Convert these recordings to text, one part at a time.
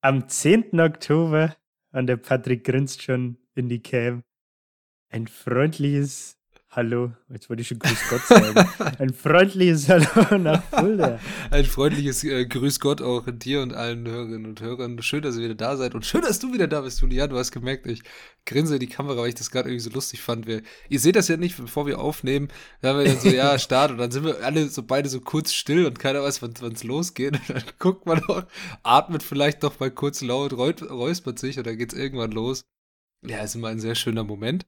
Am 10. Oktober, und der Patrick grinst schon in die Cam, ein freundliches Hallo, jetzt wollte ich schon Grüß Gott sagen. Ein freundliches Hallo nach Fulda. Ein freundliches äh, Grüß Gott auch dir und allen Hörerinnen und Hörern. Schön, dass ihr wieder da seid und schön, dass du wieder da bist, Julian. Du hast gemerkt, ich grinse in die Kamera, weil ich das gerade irgendwie so lustig fand. Wir, ihr seht das ja nicht, bevor wir aufnehmen. Da haben wir dann so, ja, Start und dann sind wir alle so beide so kurz still und keiner weiß, wann es losgeht. Und dann guckt man doch, atmet vielleicht doch mal kurz laut, räuspert sich und dann geht's irgendwann los. Ja, ist immer ein sehr schöner Moment.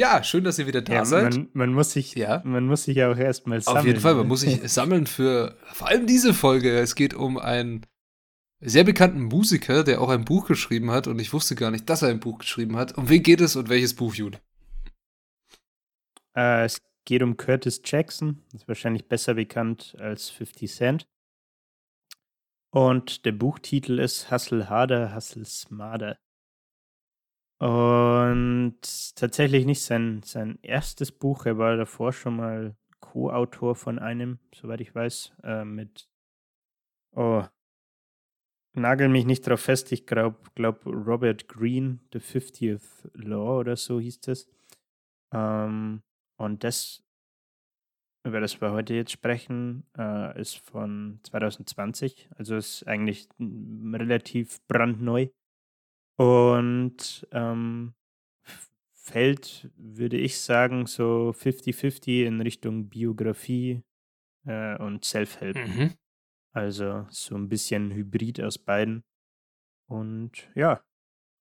Ja, schön, dass ihr wieder da ja, seid. Man, man, muss sich, ja. man muss sich ja auch erstmal sammeln. Auf jeden Fall, man ne? muss sich sammeln für vor allem diese Folge. Es geht um einen sehr bekannten Musiker, der auch ein Buch geschrieben hat und ich wusste gar nicht, dass er ein Buch geschrieben hat. Um wen geht es und welches Buch, Jude? Äh, es geht um Curtis Jackson, ist wahrscheinlich besser bekannt als 50 Cent. Und der Buchtitel ist Hustle Harder, Hustle Smarter. Und tatsächlich nicht sein, sein erstes Buch. Er war davor schon mal Co-Autor von einem, soweit ich weiß, äh, mit. Oh. Nagel mich nicht drauf fest. Ich glaube, glaub Robert Greene, The 50th Law oder so hieß das. Ähm, und das, über das wir heute jetzt sprechen, äh, ist von 2020. Also ist eigentlich relativ brandneu. Und ähm, fällt, würde ich sagen, so 50-50 in Richtung Biografie äh, und Self-Help. Mhm. Also so ein bisschen Hybrid aus beiden. Und ja,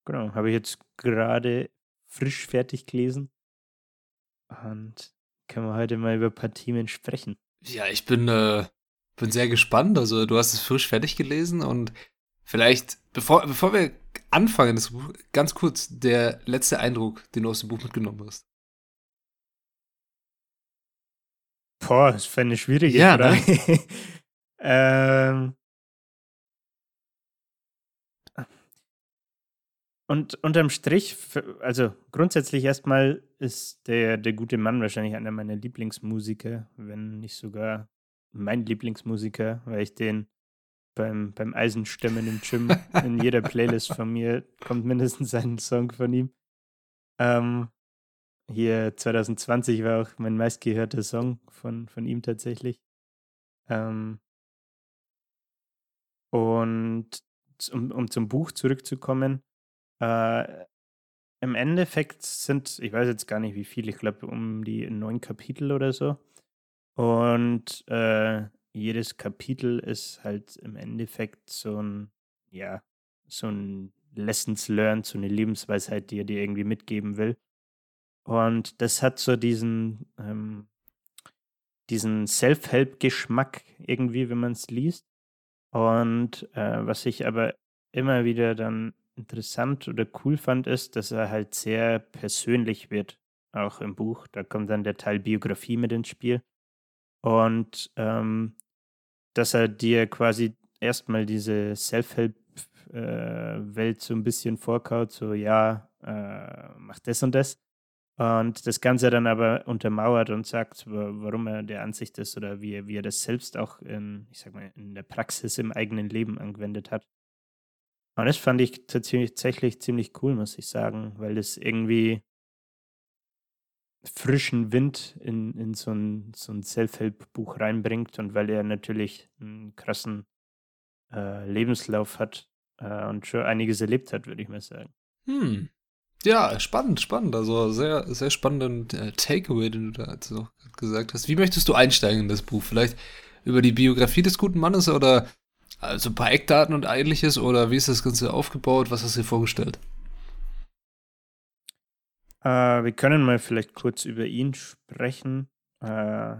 genau, habe ich jetzt gerade frisch fertig gelesen. Und können wir heute mal über ein paar Themen sprechen. Ja, ich bin, äh, bin sehr gespannt. Also du hast es frisch fertig gelesen und vielleicht, bevor, bevor wir anfangen, das Buch, ganz kurz, der letzte Eindruck, den du aus dem Buch mitgenommen hast. Boah, das fände ich schwierig. Ja, ne? ähm, und unterm Strich, also grundsätzlich erstmal ist der, der gute Mann wahrscheinlich einer meiner Lieblingsmusiker, wenn nicht sogar mein Lieblingsmusiker, weil ich den beim, beim Eisenstemmen im Gym. In jeder Playlist von mir kommt mindestens ein Song von ihm. Ähm, hier 2020 war auch mein meistgehörter Song von, von ihm tatsächlich. Ähm, und um, um zum Buch zurückzukommen, äh, im Endeffekt sind, ich weiß jetzt gar nicht wie viele, ich glaube um die neun Kapitel oder so. Und äh, jedes Kapitel ist halt im Endeffekt so ein, ja, so ein Lessons learned, so eine Lebensweisheit, die er dir irgendwie mitgeben will. Und das hat so diesen, ähm, diesen Self-Help-Geschmack irgendwie, wenn man es liest. Und äh, was ich aber immer wieder dann interessant oder cool fand, ist, dass er halt sehr persönlich wird, auch im Buch. Da kommt dann der Teil Biografie mit ins Spiel. Und ähm, dass er dir quasi erstmal diese Self-Help-Welt äh, so ein bisschen vorkaut, so ja, äh, mach das und das. Und das Ganze dann aber untermauert und sagt, warum er der Ansicht ist oder wie, wie er das selbst auch in, ich sag mal, in der Praxis im eigenen Leben angewendet hat. Und das fand ich tatsächlich ziemlich cool, muss ich sagen, weil das irgendwie frischen Wind in, in so ein, so ein Self-Help-Buch reinbringt und weil er natürlich einen krassen äh, Lebenslauf hat äh, und schon einiges erlebt hat, würde ich mal sagen. Hm. Ja, spannend, spannend. Also sehr, sehr spannenden äh, Takeaway, den du da jetzt auch gesagt hast. Wie möchtest du einsteigen in das Buch? Vielleicht über die Biografie des guten Mannes oder also ein paar Eckdaten und ähnliches oder wie ist das Ganze aufgebaut? Was hast du dir vorgestellt? Äh, wir können mal vielleicht kurz über ihn sprechen. Äh,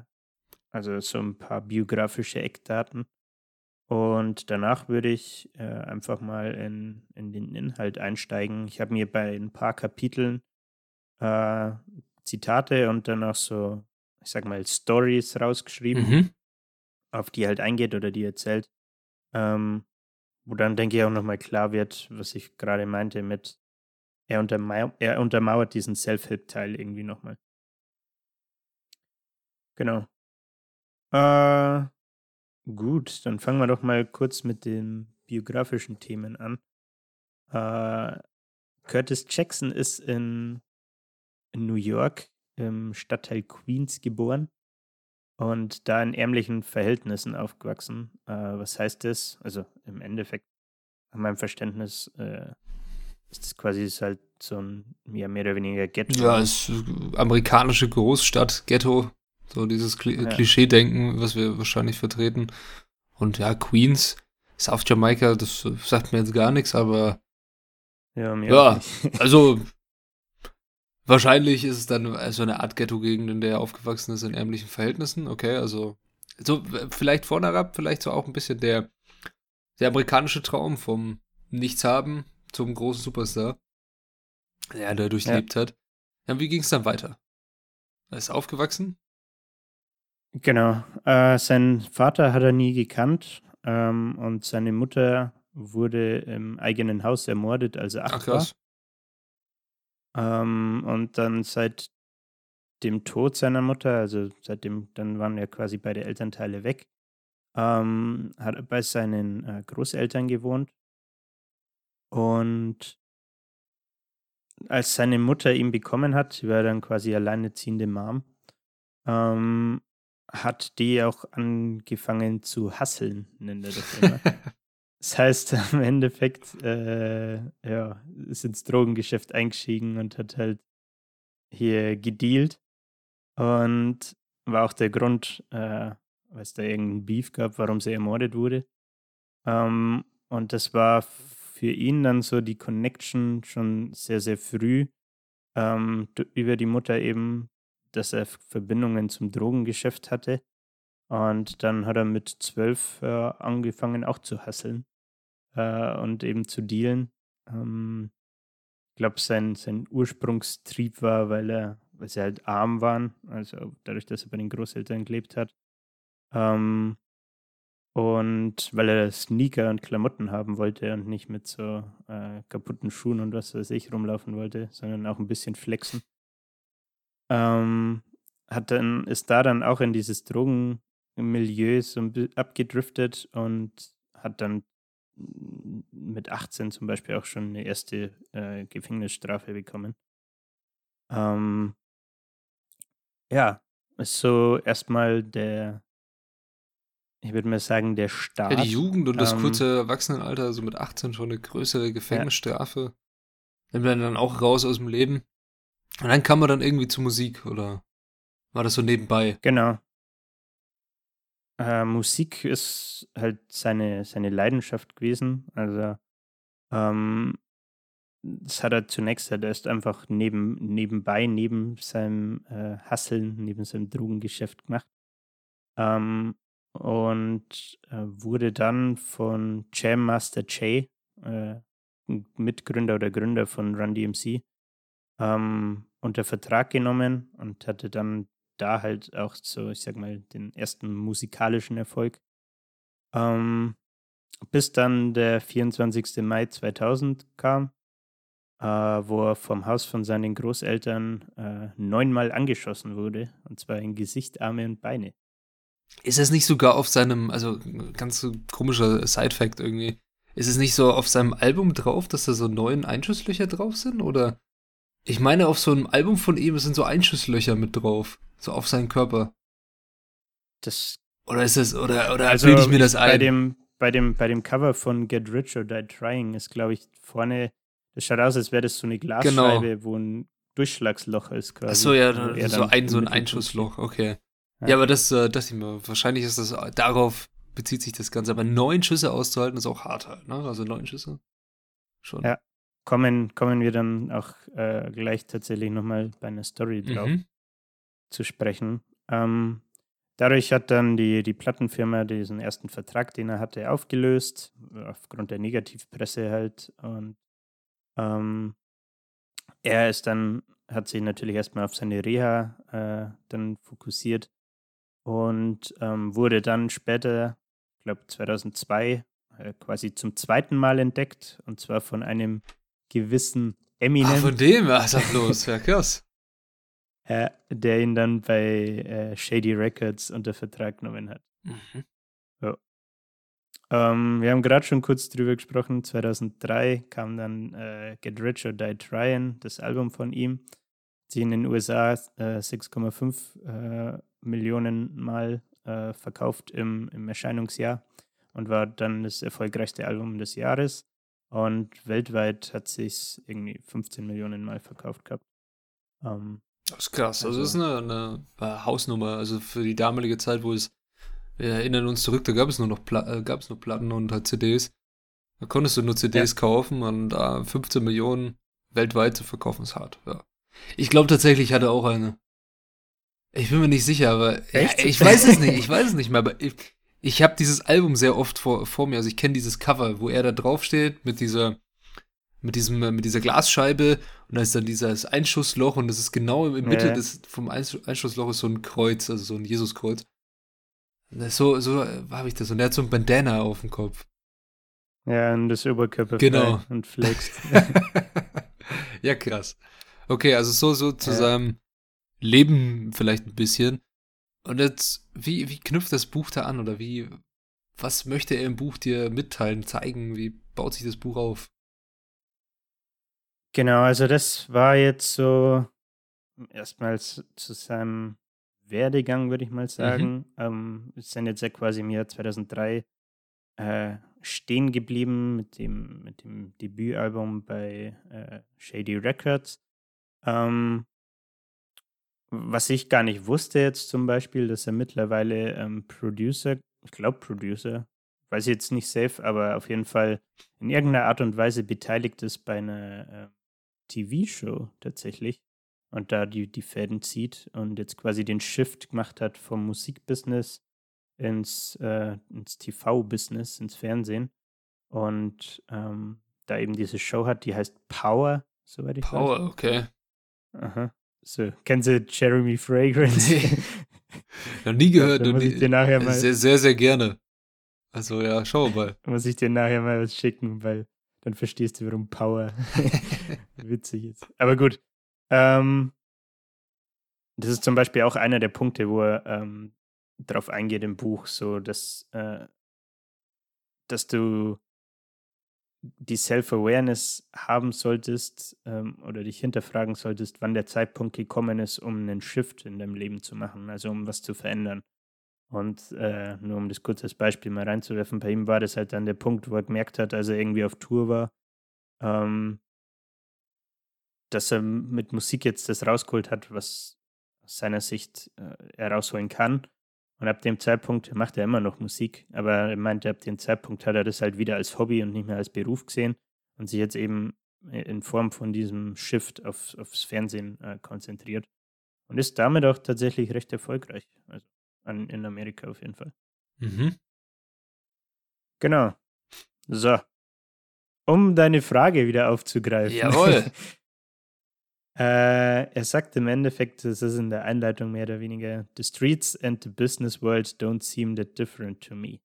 also so ein paar biografische Eckdaten. Und danach würde ich äh, einfach mal in, in den Inhalt einsteigen. Ich habe mir bei ein paar Kapiteln äh, Zitate und dann auch so, ich sag mal, Stories rausgeschrieben, Mhm. auf die er halt eingeht oder die erzählt. Ähm, wo dann, denke ich, auch nochmal klar wird, was ich gerade meinte mit, er, untermau er untermauert diesen Self-Help-Teil irgendwie nochmal. Genau. Äh, gut, dann fangen wir doch mal kurz mit den biografischen Themen an. Äh, Curtis Jackson ist in, in New York im Stadtteil Queens geboren und da in ärmlichen Verhältnissen aufgewachsen. Äh, was heißt das? Also im Endeffekt, nach meinem Verständnis, äh, ist das quasi ist halt so ein ja, mehr oder weniger Ghetto. Ja, es ist amerikanische Großstadt, Ghetto, so dieses Kli Ja. Klischee-Denken, was wir wahrscheinlich vertreten. Und ja, Queens ist auf Jamaika, das sagt mir jetzt gar nichts, aber ja, mir Ja. also wahrscheinlich ist es dann äh, so eine Art Ghetto-Gegend, in der er aufgewachsen ist in ärmlichen Verhältnissen. Okay, also so vielleicht vorne herab, vielleicht so auch ein bisschen der, der amerikanische Traum vom Nichts haben zum großen Superstar, der er da durchlebt hat. Ja, wie ging es dann weiter? Er ist aufgewachsen? Genau. Äh, seinen Vater hat er nie gekannt ähm, und seine Mutter wurde im eigenen Haus ermordet, als er Ach acht war. krass. Ähm, und dann seit dem Tod seiner Mutter, also seitdem, dann waren ja quasi beide Elternteile weg, ähm, hat er bei seinen äh, Großeltern gewohnt. Und als seine Mutter ihn bekommen hat, sie war dann quasi alleinerziehende Mom, ähm, hat die auch angefangen zu hasseln, nennt er das immer. Das heißt, im Endeffekt, äh, ja, ist ins Drogengeschäft eingestiegen und hat halt hier gedealt. Und war auch der Grund, äh, weil es da irgendeinen Beef gab, warum sie ermordet wurde. Ähm, und das war für ihn dann so die Connection schon sehr, sehr früh ähm, über die Mutter eben, dass er Verbindungen zum Drogengeschäft hatte. Und dann hat er mit zwölf äh, angefangen auch zu hasseln äh, und eben zu dealen. Ähm, ich glaube, sein, sein Ursprungstrieb war, weil er, weil sie halt arm waren, also dadurch, dass er bei den Großeltern gelebt hat. Ähm, und weil er Sneaker und Klamotten haben wollte und nicht mit so äh, kaputten Schuhen und was weiß ich rumlaufen wollte, sondern auch ein bisschen flexen. Ähm, hat dann, ist da dann auch in dieses Drogenmilieu so abgedriftet und hat dann mit 18 zum Beispiel auch schon eine erste äh, Gefängnisstrafe bekommen. Ähm, ja, ist so erstmal der, ich würde mal sagen, der Start. Ja, die Jugend und das Ähm, kurze Erwachsenenalter, also mit 18 schon eine größere Gefängnisstrafe. Nimmt man dann auch raus aus dem Leben. Und dann kam man dann irgendwie zur Musik, oder war das so nebenbei? Genau. Äh, Musik ist halt seine, seine Leidenschaft gewesen. Also, ähm, das hat er zunächst halt erst einfach neben, nebenbei, neben seinem äh, Hasseln, neben seinem Drogengeschäft gemacht. Ähm, und äh, wurde dann von Jam Master Jay, äh, Mitgründer oder Gründer von Run DMC, ähm, unter Vertrag genommen und hatte dann da halt auch so, ich sag mal, den ersten musikalischen Erfolg. Ähm, bis dann der 24. Mai 2000 kam, äh, wo er vom Haus von seinen Großeltern äh, neunmal angeschossen wurde, und zwar in Gesicht, Arme und Beine. Ist es nicht sogar auf seinem, also ganz so komischer Side-Fact irgendwie, ist es nicht so auf seinem Album drauf, dass da so neun Einschusslöcher drauf sind? Oder ich meine, auf so einem Album von ihm sind so Einschusslöcher mit drauf, so auf seinen Körper. Das Oder ist das, oder, oder also bilde ich mir das bei ein? dem, bei dem, bei dem Cover von Get Rich or Die Trying ist, glaube ich, vorne, das schaut aus, als wäre das so eine Glasscheibe, wo ein Durchschlagsloch ist quasi. Ach so, ja, so ein, so ein Mittelpunkt Einschussloch, okay. Ja. Ja, aber das, äh, das ich mir, wahrscheinlich ist das, äh, darauf bezieht sich das Ganze. Aber neun Schüsse auszuhalten ist auch hart halt, ne? Also neun Schüsse. Schon. Ja. kommen, kommen wir dann auch äh, gleich tatsächlich nochmal bei einer Story drauf Mhm. zu sprechen. Ähm, dadurch hat dann die, die Plattenfirma diesen ersten Vertrag, den er hatte, aufgelöst, aufgrund der Negativpresse halt. Und ähm, er ist dann, hat sich natürlich erstmal auf seine Reha äh, dann fokussiert und ähm, wurde dann später, ich glaube 2002, äh, quasi zum zweiten Mal entdeckt und zwar von einem gewissen Eminem. Ah, von dem, was ist los? Ja, krass. äh, der ihn dann bei äh, Shady Records unter Vertrag genommen hat. Mhm. So. Ähm, wir haben gerade schon kurz drüber gesprochen. 2003 kam dann äh, Get Rich or Die Tryin', das Album von ihm. Sie in den USA 6,5 äh, äh, Millionen Mal äh, verkauft im, im Erscheinungsjahr und war dann das erfolgreichste Album des Jahres. Und weltweit hat sich irgendwie 15 Millionen Mal verkauft gehabt. Ähm, das ist krass. Also, das ist also eine, eine, Hausnummer. Also für die damalige Zeit, wo es, wir erinnern uns zurück, da gab es nur noch Pla äh, gab es nur Platten und halt CDs. Da konntest du nur CDs ja. kaufen und da äh, 15 Millionen weltweit zu verkaufen ist hart. Ja. Ich glaube tatsächlich hatte auch eine. Ich bin mir nicht sicher, aber ja, ich weiß es nicht. Ich weiß es nicht mehr. Aber ich, ich habe dieses Album sehr oft vor, vor mir. Also ich kenne dieses Cover, wo er da drauf steht mit dieser mit diesem mit dieser Glasscheibe und da ist dann dieses Einschussloch und das ist genau in Mitte ja. des vom Einschussloch ist so ein Kreuz, also so ein Jesuskreuz. So so habe ich das und er hat so ein Bandana auf dem Kopf. Ja, und das Oberkörper genau. und flext. ja, krass. Okay, also so so zu ja. seinem Leben vielleicht ein bisschen. Und jetzt, wie, wie knüpft das Buch da an oder wie, was möchte er im Buch dir mitteilen, zeigen? Wie baut sich das Buch auf? Genau, also das war jetzt so erstmals zu seinem Werdegang, würde ich mal mhm. sagen. Mhm. Ähm, wir sind jetzt ja quasi im Jahr 2003 äh, stehen geblieben mit dem, mit dem Debütalbum bei äh, Shady Records. Ähm, was ich gar nicht wusste jetzt zum Beispiel, dass er mittlerweile ähm, Producer, ich glaube Producer, weiß ich jetzt nicht safe, aber auf jeden Fall in irgendeiner Art und Weise beteiligt ist bei einer äh, TV-Show tatsächlich und da die, die Fäden zieht und jetzt quasi den Shift gemacht hat vom Musikbusiness ins, äh, ins TV-Business, ins Fernsehen und ähm, da eben diese Show hat, die heißt Power, soweit ich Power, weiß. Power, okay. Aha. So, kennen Sie Jeremy Fragrance? Nee. Noch nie gehört. Ja, muss ich dir nachher mal, sehr, sehr, sehr gerne. Also ja, schau mal. Muss ich dir nachher mal was schicken, weil dann verstehst du, warum Power witzig ist. Aber gut. Ähm, das ist zum Beispiel auch einer der Punkte, wo er ähm, darauf eingeht im Buch, so dass, äh, dass du die Self-Awareness haben solltest ähm, oder dich hinterfragen solltest, wann der Zeitpunkt gekommen ist, um einen Shift in deinem Leben zu machen, also um was zu verändern. Und äh, nur um das kurz als Beispiel mal reinzuwerfen, bei ihm war das halt dann der Punkt, wo er gemerkt hat, als er irgendwie auf Tour war, ähm, dass er mit Musik jetzt das rausgeholt hat, was aus seiner Sicht äh, er rausholen kann. Und ab dem Zeitpunkt macht er immer noch Musik, aber er meinte, ab dem Zeitpunkt hat er das halt wieder als Hobby und nicht mehr als Beruf gesehen und sich jetzt eben in Form von diesem Shift auf, aufs Fernsehen äh, konzentriert. Und ist damit auch tatsächlich recht erfolgreich. Also an, in Amerika auf jeden Fall. Mhm. Genau. So. Um deine Frage wieder aufzugreifen. Jawohl. Äh, er sagt im Endeffekt, das ist in der Einleitung mehr oder weniger, The streets and the business world don't seem that different to me.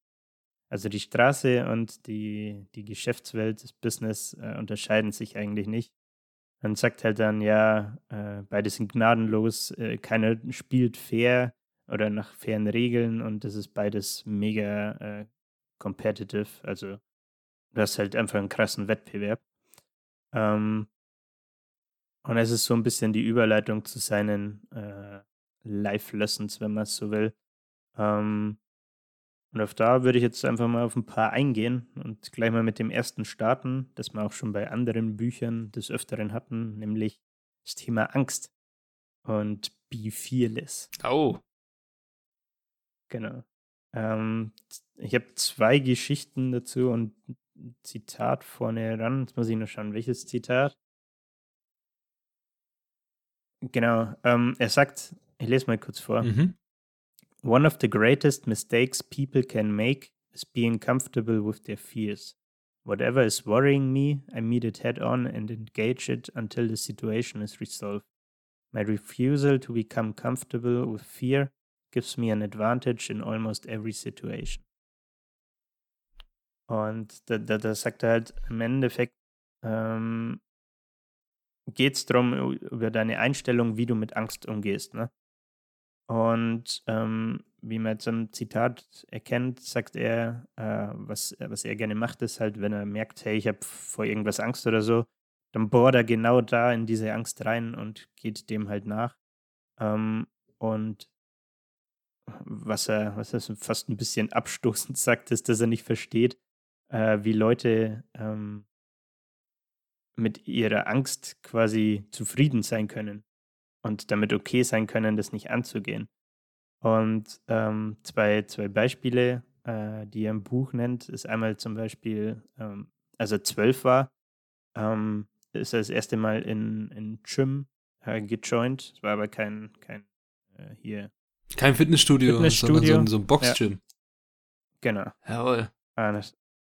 Also die Straße und die, die Geschäftswelt, das Business äh, unterscheiden sich eigentlich nicht. Man sagt halt dann, ja, äh, beide sind gnadenlos, äh, keiner spielt fair oder nach fairen Regeln und das ist beides mega äh, competitive. Also du hast halt einfach einen krassen Wettbewerb. Ähm, und es ist so ein bisschen die Überleitung zu seinen äh, Live-Lessons, wenn man es so will. Ähm, und auf da würde ich jetzt einfach mal auf ein paar eingehen und gleich mal mit dem ersten starten, das wir auch schon bei anderen Büchern des Öfteren hatten, nämlich das Thema Angst und Be Fearless. Oh. Genau. Ähm, ich habe zwei Geschichten dazu und ein Zitat vorne ran. Jetzt muss ich nur schauen, welches Zitat. Genau. Ähm, er sagt, ich lese mal kurz vor. Mhm. One of the greatest mistakes people can make is being comfortable with their fears. Whatever is worrying me, I meet it head on and engage it until the situation is resolved. My refusal to become comfortable with fear gives me an advantage in almost every situation. Und da, da, da sagt er halt im Endeffekt, ähm, geht es darum, über deine Einstellung, wie du mit Angst umgehst. Ne? Und ähm, wie man jetzt im Zitat erkennt, sagt er, äh, was, was er gerne macht, ist halt, wenn er merkt, hey, ich habe vor irgendwas Angst oder so, dann bohrt er genau da in diese Angst rein und geht dem halt nach. Ähm, und was er, was er fast ein bisschen abstoßend sagt, ist, dass er nicht versteht, äh, wie Leute ähm, mit ihrer Angst quasi zufrieden sein können und damit okay sein können, das nicht anzugehen. Und ähm, zwei, zwei Beispiele, äh, die er im Buch nennt, ist einmal zum Beispiel, ähm, als er zwölf war, ähm, ist er das erste Mal in, in Gym äh, gejoint. Es war aber kein, kein äh, hier. Kein Fitnessstudio, Fitnessstudio. sondern so, so ein Boxgym. Ja. Genau. Jawohl. Und,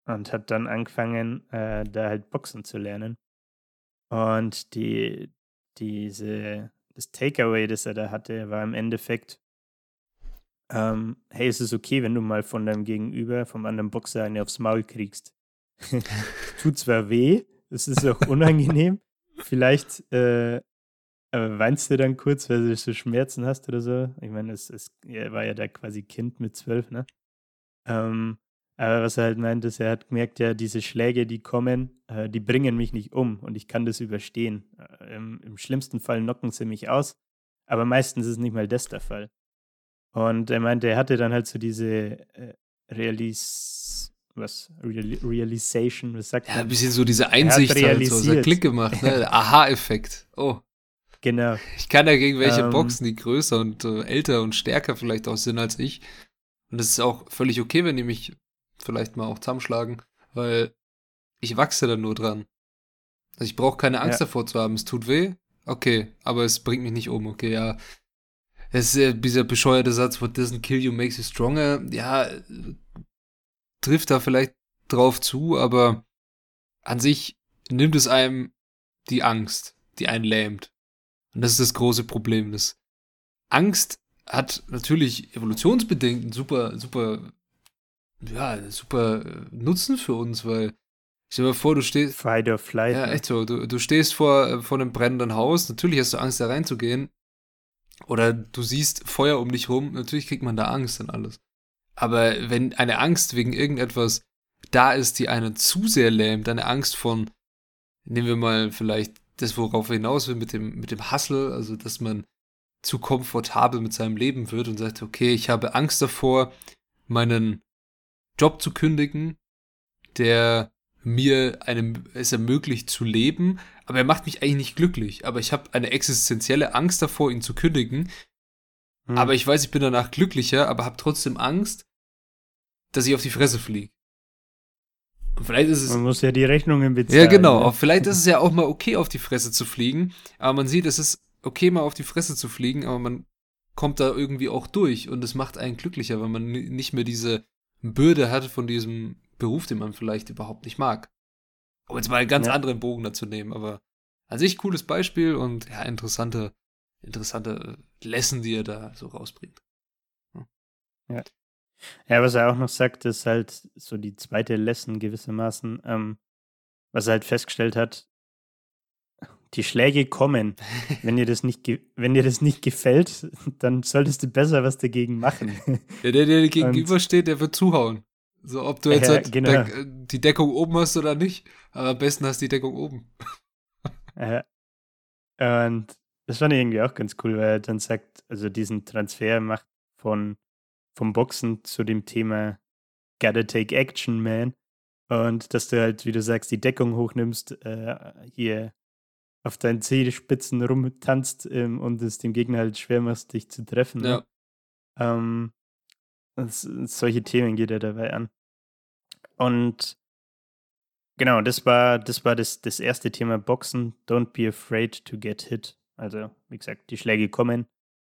und hat dann angefangen, äh, da halt Boxen zu lernen. Und die, diese, das Takeaway, das er da hatte, war im Endeffekt, ähm, hey, es ist okay, wenn du mal von deinem Gegenüber, vom anderen Boxer eine aufs Maul kriegst. Tut zwar weh, es ist auch unangenehm. Vielleicht äh, weinst du dann kurz, weil du so Schmerzen hast oder so? Ich meine, es, es er war ja da quasi Kind mit zwölf, ne? Ähm, aber was er halt meint, ist, er hat gemerkt, ja, diese Schläge, die kommen, äh, die bringen mich nicht um und ich kann das überstehen. Äh, im, im, schlimmsten Fall knocken sie mich aus, aber meistens ist nicht mal das der Fall. Und er meinte, er hatte dann halt so diese äh, Realis was Real Realization, was sagt ja, man? ein bisschen so diese Einsicht halt so, so Klick gemacht, ne? Aha-Effekt. Oh. Genau. Ich kann ja gegen welche ähm, boxen, die größer und äh, älter und stärker vielleicht auch sind als ich. Und es ist auch völlig okay, wenn die mich vielleicht mal auch zusammenschlagen, weil ich wachse dann nur dran. Also ich brauche keine Angst ja. davor zu haben. Es tut weh, okay, aber es bringt mich nicht um, okay, ja. Es ist dieser bescheuerte Satz, what doesn't kill you makes you stronger. Ja, trifft da vielleicht drauf zu, aber an sich nimmt es einem die Angst, die einen lähmt. Und das ist das große Problem. Das Angst hat natürlich evolutionsbedingt einen super, super, ja, super äh, Nutzen für uns, weil Stell dir mal vor, du stehst. Fight or flight. Ja, ne? echt so. Du, du stehst vor, äh, vor einem brennenden Haus. Natürlich hast du Angst, da reinzugehen. Oder du siehst Feuer um dich rum. Natürlich kriegt man da Angst und alles. Aber wenn eine Angst wegen irgendetwas da ist, die einen zu sehr lähmt, eine Angst von, nehmen wir mal vielleicht das, worauf er hinaus will mit dem, mit dem Hustle, also dass man zu komfortabel mit seinem Leben wird und sagt, okay, ich habe Angst davor, meinen Job zu kündigen, der mir einem, es ermöglicht zu leben, aber er macht mich eigentlich nicht glücklich. Aber ich habe eine existenzielle Angst davor, ihn zu kündigen. Hm. Aber ich weiß, ich bin danach glücklicher, aber habe trotzdem Angst, dass ich auf die Fresse fliege. Vielleicht ist es. Man muss ja die Rechnungen bezahlen. Ja, genau. Ne? Vielleicht ist es ja auch mal okay, auf die Fresse zu fliegen. Aber man sieht, es ist okay, mal auf die Fresse zu fliegen, aber man kommt da irgendwie auch durch und es macht einen glücklicher, weil man nicht mehr diese Bürde hat von diesem Beruf, den man vielleicht überhaupt nicht mag. Um jetzt mal einen ganz ja. anderen Bogen dazu nehmen, aber an sich cooles Beispiel und ja, interessante, interessante Lesson, die er da so rausbringt. Ja. ja. Ja, was er auch noch sagt, ist halt so die zweite Lesson gewissermaßen, ähm, was er halt festgestellt hat, die Schläge kommen. Wenn dir das nicht, wenn dir das nicht gefällt, dann solltest du besser was dagegen machen. Ja, der, der dir gegenübersteht, der wird zuhauen. So, ob du jetzt ja, halt genau. de die Deckung oben hast oder nicht, aber am besten hast du die Deckung oben. Ja. Und das fand ich irgendwie auch ganz cool, weil er dann sagt, also diesen Transfer macht von vom Boxen zu dem Thema Gotta Take Action, Man. Und dass du halt, wie du sagst, die Deckung hochnimmst, äh, hier auf deinen Zehenspitzen rumtanzt ähm, und es dem Gegner halt schwer machst, dich zu treffen. Ne? Ja. Ähm, das, solche Themen geht er dabei an. Und genau, das war, das war das, das erste Thema Boxen. Don't be afraid to get hit. Also, wie gesagt, die Schläge kommen.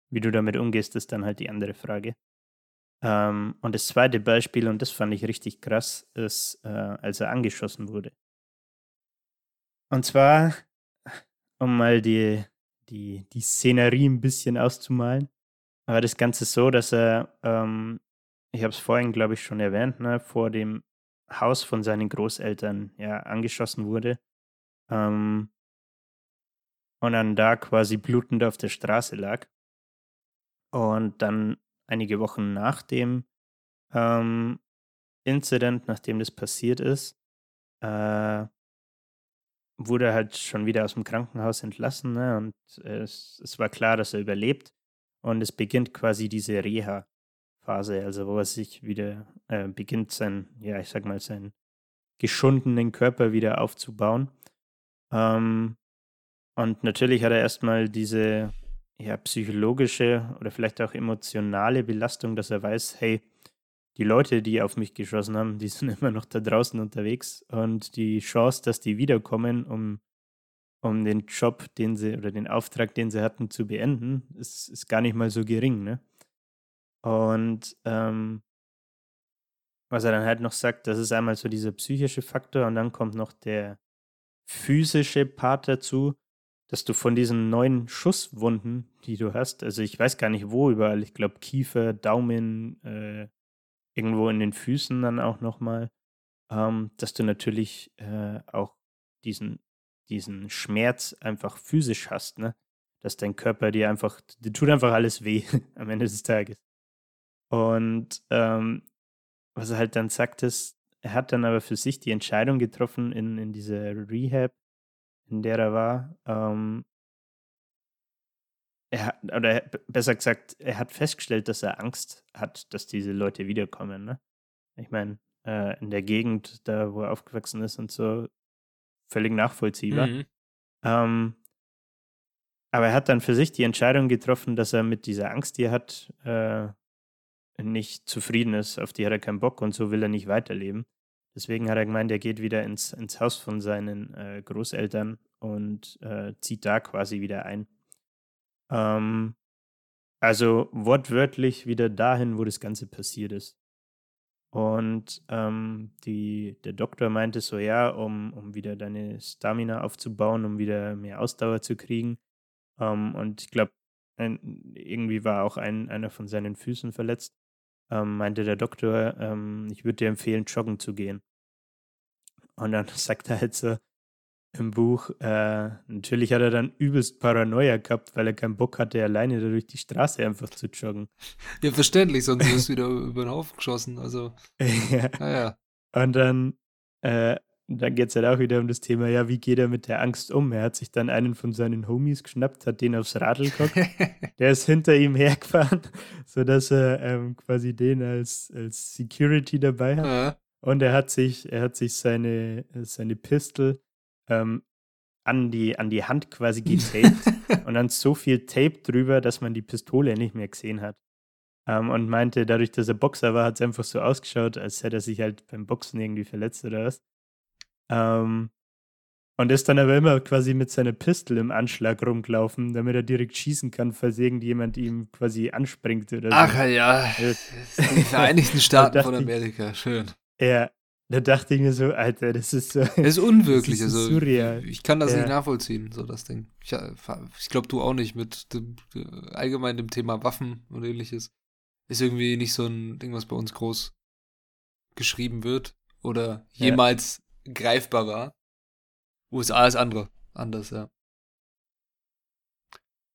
Wie du damit umgehst, ist dann halt die andere Frage. Ähm, und das zweite Beispiel, und das fand ich richtig krass, ist, äh, als er angeschossen wurde. Und zwar, um mal die, die, die Szenerie ein bisschen auszumalen, war das Ganze so, dass er, ähm, ich habe es vorhin, glaube ich, schon erwähnt, ne, vor dem Haus von seinen Großeltern ja angeschossen wurde. Ähm, und dann da quasi blutend auf der Straße lag. Und dann einige Wochen nach dem ähm, Incident, nachdem das passiert ist, äh, wurde halt schon wieder aus dem Krankenhaus entlassen. Ne? Und es, es war klar, dass er überlebt. Und es beginnt quasi diese Reha-Phase, also wo er sich wieder äh, beginnt, sein, ja, ich sag mal, seinen geschundenen Körper wieder aufzubauen. Ähm, und natürlich hat er erstmal diese ja, psychologische oder vielleicht auch emotionale Belastung, dass er weiß, hey, die Leute, die auf mich geschossen haben, die sind immer noch da draußen unterwegs und die Chance, dass die wiederkommen, um, um den Job, den sie oder den Auftrag, den sie hatten, zu beenden, ist, ist gar nicht mal so gering. Ne? Und ähm, was er dann halt noch sagt, das ist einmal so dieser psychische Faktor und dann kommt noch der physische Part dazu, dass du von diesen neuen Schusswunden, die du hast, also ich weiß gar nicht wo überall, ich glaube Kiefer, Daumen, äh, irgendwo in den Füßen dann auch nochmal, ähm, dass du natürlich äh, auch diesen, diesen Schmerz einfach physisch hast, ne? Dass dein Körper dir einfach, dir tut einfach alles weh am Ende des Tages. Und ähm, was er halt dann sagt, ist, er hat dann aber für sich die Entscheidung getroffen in, in dieser Rehab, in der er war. Ähm, er hat, oder besser gesagt, er hat festgestellt, dass er Angst hat, dass diese Leute wiederkommen. Ne? Ich meine, äh, in der Gegend, da wo er aufgewachsen ist und so, völlig nachvollziehbar. Mhm. Ähm, aber er hat dann für sich die Entscheidung getroffen, dass er mit dieser Angst, die er hat, äh, nicht zufrieden ist, auf die hat er keinen Bock und so will er nicht weiterleben. Deswegen hat er gemeint, er geht wieder ins, ins Haus von seinen äh, Großeltern und äh, zieht da quasi wieder ein. Ähm, also wortwörtlich wieder dahin, wo das Ganze passiert ist. Und ähm, die, der Doktor meinte so, ja, um, um wieder deine Stamina aufzubauen, um wieder mehr Ausdauer zu kriegen. Ähm, und ich glaube, irgendwie war auch ein, einer von seinen Füßen verletzt ähm, meinte der Doktor, ähm, ich würde dir empfehlen, joggen zu gehen. Und dann sagt er halt so im Buch, äh, natürlich hat er dann übelst Paranoia gehabt, weil er keinen Bock hatte, alleine da durch die Straße einfach zu joggen. Ja, verständlich, sonst wirst du wieder über den Haufen geschossen. Also, ja. Naja. Und dann äh, dann geht es halt auch wieder um das Thema, ja, wie geht er mit der Angst um? Er hat sich dann einen von seinen Homies geschnappt, hat den aufs Radl geguckt. der ist hinter ihm hergefahren, sodass er ähm, quasi den als, als Security dabei hat. Ja. Und er hat sich, er hat sich seine, seine Pistol ähm, an, die, an die Hand quasi getaped und dann so viel Tape drüber, dass man die Pistole nicht mehr gesehen hat. Ähm, und meinte, dadurch, dass er Boxer war, hat es einfach so ausgeschaut, als hätte er sich halt beim Boxen irgendwie verletzt oder was. Ähm, und ist dann aber immer quasi mit seiner Pistole im Anschlag rumgelaufen, damit er direkt schießen kann, falls irgendjemand ihm quasi anspringt oder so. Ach ja, die Vereinigten Staaten von Amerika, schön. Ja, da dachte ich mir so, Alter, das ist so. Das ist unwirklich, das ist also surreal. ich kann das ja. nicht nachvollziehen, so das Ding. Ich, äh, ich glaube, du auch nicht mit dem, allgemein dem Thema Waffen und ähnliches. Ist irgendwie nicht so ein Ding, was bei uns groß geschrieben wird oder jemals greifbar war. USA ist andere. Anders, ja.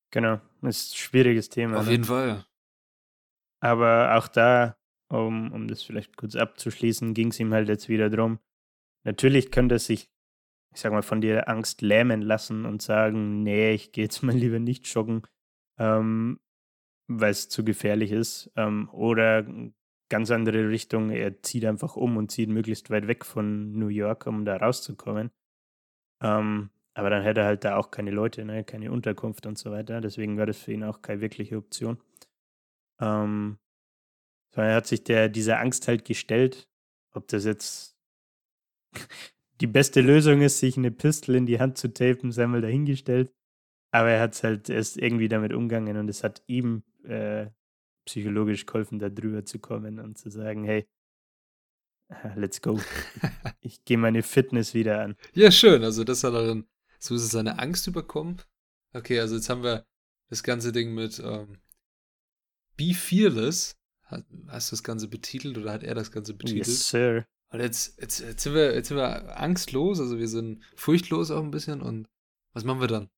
Genau, das ist ein schwieriges Thema. Auf ne? jeden Fall. Aber auch da, um, um das vielleicht kurz abzuschließen, ging es ihm halt jetzt wieder drum. Natürlich könnte er sich, ich sag mal, von der Angst lähmen lassen und sagen, nee, ich gehe jetzt mal lieber nicht joggen, ähm, weil es zu gefährlich ist. Ähm, oder ganz andere Richtung. Er zieht einfach um und zieht möglichst weit weg von New York, um da rauszukommen. Ähm, aber dann hätte er halt da auch keine Leute, ne? keine Unterkunft und so weiter. Deswegen war das für ihn auch keine wirkliche Option. Ähm, sondern er hat sich der, dieser Angst halt gestellt, ob das jetzt die beste Lösung ist, sich eine Pistole in die Hand zu tapen, sei mal dahingestellt. Aber er hat es halt erst irgendwie damit umgegangen und es hat ihm äh, psychologisch geholfen, da drüber zu kommen und zu sagen, hey, let's go. ich gehe meine Fitness wieder an. Ja, schön. Also das hat er dann, so ist es seine Angst überkommen. Okay, also jetzt haben wir das ganze Ding mit ähm, Be Fearless. Hast du das Ganze betitelt oder hat er das Ganze betitelt? Yes, sir. Und jetzt, jetzt, jetzt, sind wir, jetzt sind wir angstlos, also wir sind furchtlos auch ein bisschen. Und was machen wir dann?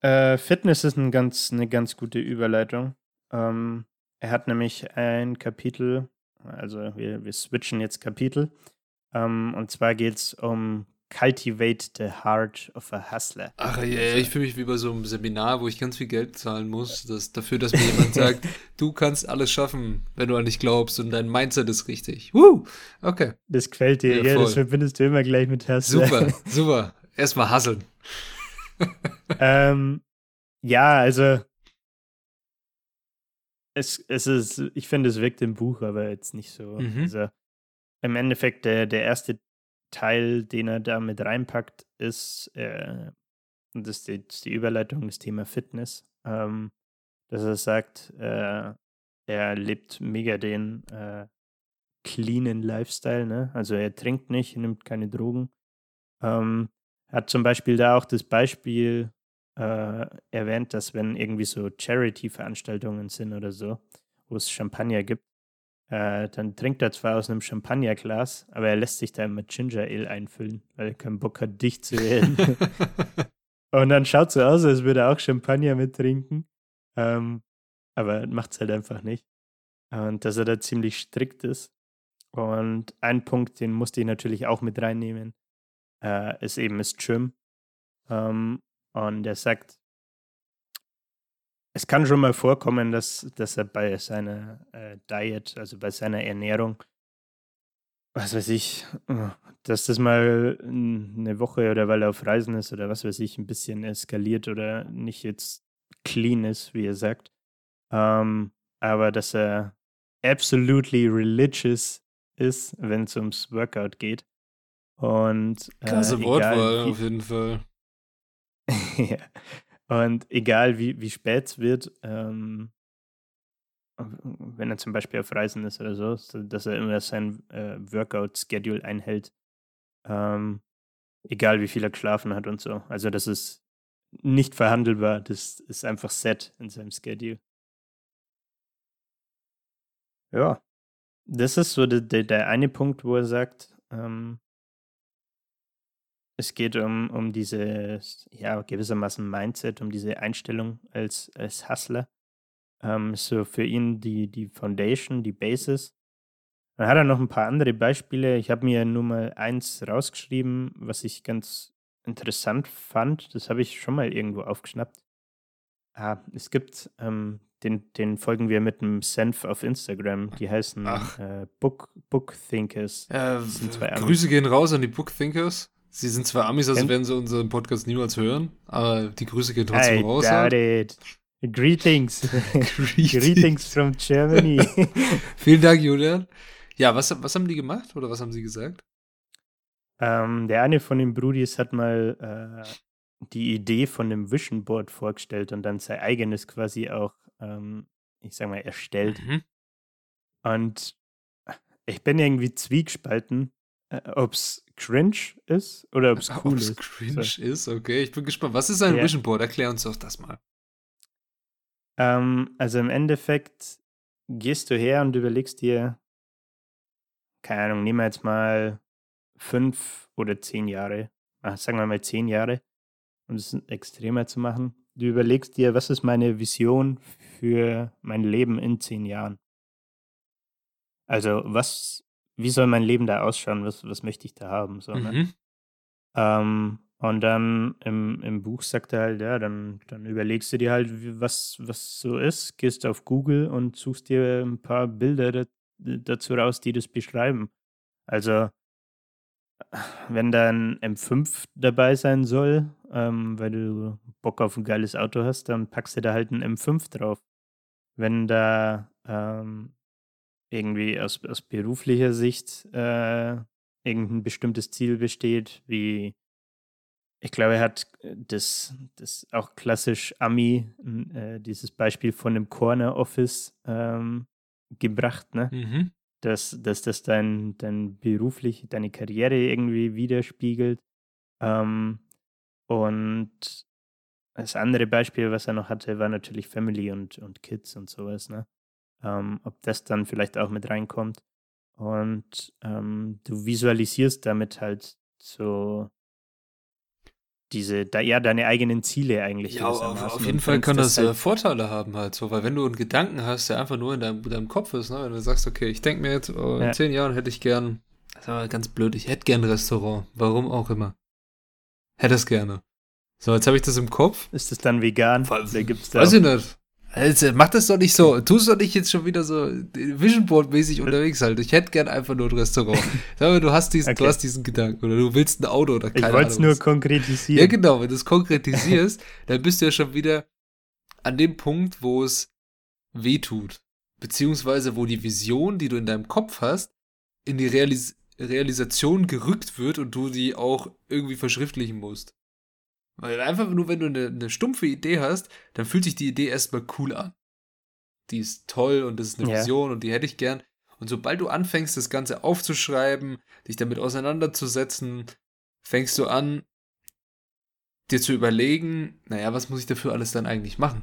Äh, Fitness ist ein ganz, eine ganz gute Überleitung. Ähm, er hat nämlich ein Kapitel, also wir, wir switchen jetzt Kapitel. Ähm, und zwar geht es um Cultivate the Heart of a Hustler. Ach ja, yeah, ich fühle mich wie bei so einem Seminar, wo ich ganz viel Geld zahlen muss, dass, dafür, dass mir jemand sagt, du kannst alles schaffen, wenn du an dich glaubst und dein Mindset ist richtig. Woo! Okay. Das gefällt dir, ja, gell? Das verbindest du immer gleich mit Hustler. Super, super. Erstmal hasseln. ähm, ja, also es, es ist, ich finde, es wirkt im Buch aber jetzt nicht so. Mhm. Also im Endeffekt der, der erste Teil, den er da mit reinpackt, ist, äh, das, ist die, das ist die Überleitung, das Thema Fitness. Ähm, dass er sagt, äh, er lebt mega den äh, cleanen Lifestyle, ne? Also er trinkt nicht, nimmt keine Drogen. Ähm, hat zum Beispiel da auch das Beispiel äh, erwähnt, dass wenn irgendwie so Charity-Veranstaltungen sind oder so, wo es Champagner gibt, äh, dann trinkt er zwar aus einem Champagnerglas, aber er lässt sich da mit Ginger Ale einfüllen, weil er keinen Bock hat, dicht zu werden. Und dann schaut so aus, als würde er auch Champagner mittrinken. Ähm, aber macht es halt einfach nicht. Und dass er da ziemlich strikt ist. Und ein Punkt, den musste ich natürlich auch mit reinnehmen, äh, ist eben das Gym. Ähm, und er sagt, es kann schon mal vorkommen, dass, dass er bei seiner äh, Diet, also bei seiner Ernährung, was weiß ich, dass das mal eine Woche oder weil er auf Reisen ist oder was weiß ich, ein bisschen eskaliert oder nicht jetzt clean ist, wie er sagt. Ähm, aber dass er absolutely religious ist, wenn es ums Workout geht. Und äh, Klasse Wortwahl auf jeden Fall. ja. Und egal wie, wie spät es wird, ähm, wenn er zum Beispiel auf Reisen ist oder so, dass er immer sein äh, Workout-Schedule einhält. Ähm, egal wie viel er geschlafen hat und so. Also das ist nicht verhandelbar, das ist einfach set in seinem Schedule. Ja, das ist so der, der, der eine Punkt, wo er sagt, ähm, es geht um, um dieses, ja, gewissermaßen Mindset, um diese Einstellung als, als Hustler. Ähm, so für ihn die, die Foundation, die Basis. Dann hat er noch ein paar andere Beispiele. Ich habe mir nur mal eins rausgeschrieben, was ich ganz interessant fand. Das habe ich schon mal irgendwo aufgeschnappt. Ah, es gibt, ähm, den, den folgen wir mit einem Senf auf Instagram. Die heißen äh, Book, Book Thinkers. Äh, Grüße gehen raus an die Book Thinkers. Sie sind zwar Amis, also werden sie unseren Podcast niemals hören, aber die Grüße gehen trotzdem I raus. Got it. Greetings. Greetings. Greetings from Germany. Vielen Dank, Julian. Ja, was, was haben die gemacht oder was haben sie gesagt? Ähm, der eine von den Brudis hat mal äh, die Idee von dem Vision Board vorgestellt und dann sein eigenes quasi auch, ähm, ich sag mal, erstellt. Mhm. Und ich bin irgendwie zwiegespalten, äh, ob es cringe ist oder ob es cool ob's ist. cringe so. ist, okay. Ich bin gespannt. Was ist ein ja. Vision Board? Erklär uns doch das mal. Ähm, also im Endeffekt gehst du her und überlegst dir, keine Ahnung, nehmen wir jetzt mal fünf oder zehn Jahre, sagen wir mal zehn Jahre, um es extremer zu machen. Du überlegst dir, was ist meine Vision für mein Leben in zehn Jahren? Also, was wie soll mein Leben da ausschauen? Was, was möchte ich da haben? So, ne? mhm. ähm, und dann im, im Buch sagt er halt, ja, dann, dann überlegst du dir halt, was, was so ist, gehst auf Google und suchst dir ein paar Bilder dazu raus, die das beschreiben. Also, wenn da ein M5 dabei sein soll, ähm, weil du Bock auf ein geiles Auto hast, dann packst du da halt ein M5 drauf. Wenn da ähm, irgendwie aus, aus beruflicher Sicht äh, irgendein bestimmtes Ziel besteht, wie ich glaube, er hat äh, das, das auch klassisch Ami, äh, dieses Beispiel von dem Corner Office ähm, gebracht, ne? Mhm. Dass, dass das dein, dein beruflich, deine Karriere irgendwie widerspiegelt. Ähm, und das andere Beispiel, was er noch hatte, war natürlich Family und, und Kids und sowas, ne? Ähm, ob das dann vielleicht auch mit reinkommt. Und ähm, du visualisierst damit halt so diese, da, ja, deine eigenen Ziele eigentlich. Ja, auf, auf jeden Fall kann das, das halt Vorteile haben halt so, weil wenn du einen Gedanken hast, der einfach nur in deinem, deinem Kopf ist, ne, wenn du sagst, okay, ich denke mir jetzt, oh, in ja. zehn Jahren hätte ich gern, das war ganz blöd, ich hätte gern ein Restaurant, warum auch immer. Hätte es gerne. So, jetzt habe ich das im Kopf. Ist das dann vegan? Oder gibt's da Weiß ich nicht. Also, mach das doch nicht so. Tust doch nicht jetzt schon wieder so Vision Board mäßig unterwegs halt. Ich hätte gern einfach nur ein Restaurant. Sag mal, du hast diesen, okay. du hast diesen Gedanken oder du willst ein Auto oder keine Ich wollte es nur konkretisieren. Ja, genau. Wenn du es konkretisierst, dann bist du ja schon wieder an dem Punkt, wo es weh tut. Beziehungsweise, wo die Vision, die du in deinem Kopf hast, in die Realis Realisation gerückt wird und du die auch irgendwie verschriftlichen musst. Weil einfach nur, wenn du eine, eine stumpfe Idee hast, dann fühlt sich die Idee erstmal cool an. Die ist toll und das ist eine ja. Vision und die hätte ich gern. Und sobald du anfängst, das Ganze aufzuschreiben, dich damit auseinanderzusetzen, fängst du an, dir zu überlegen, naja, was muss ich dafür alles dann eigentlich machen?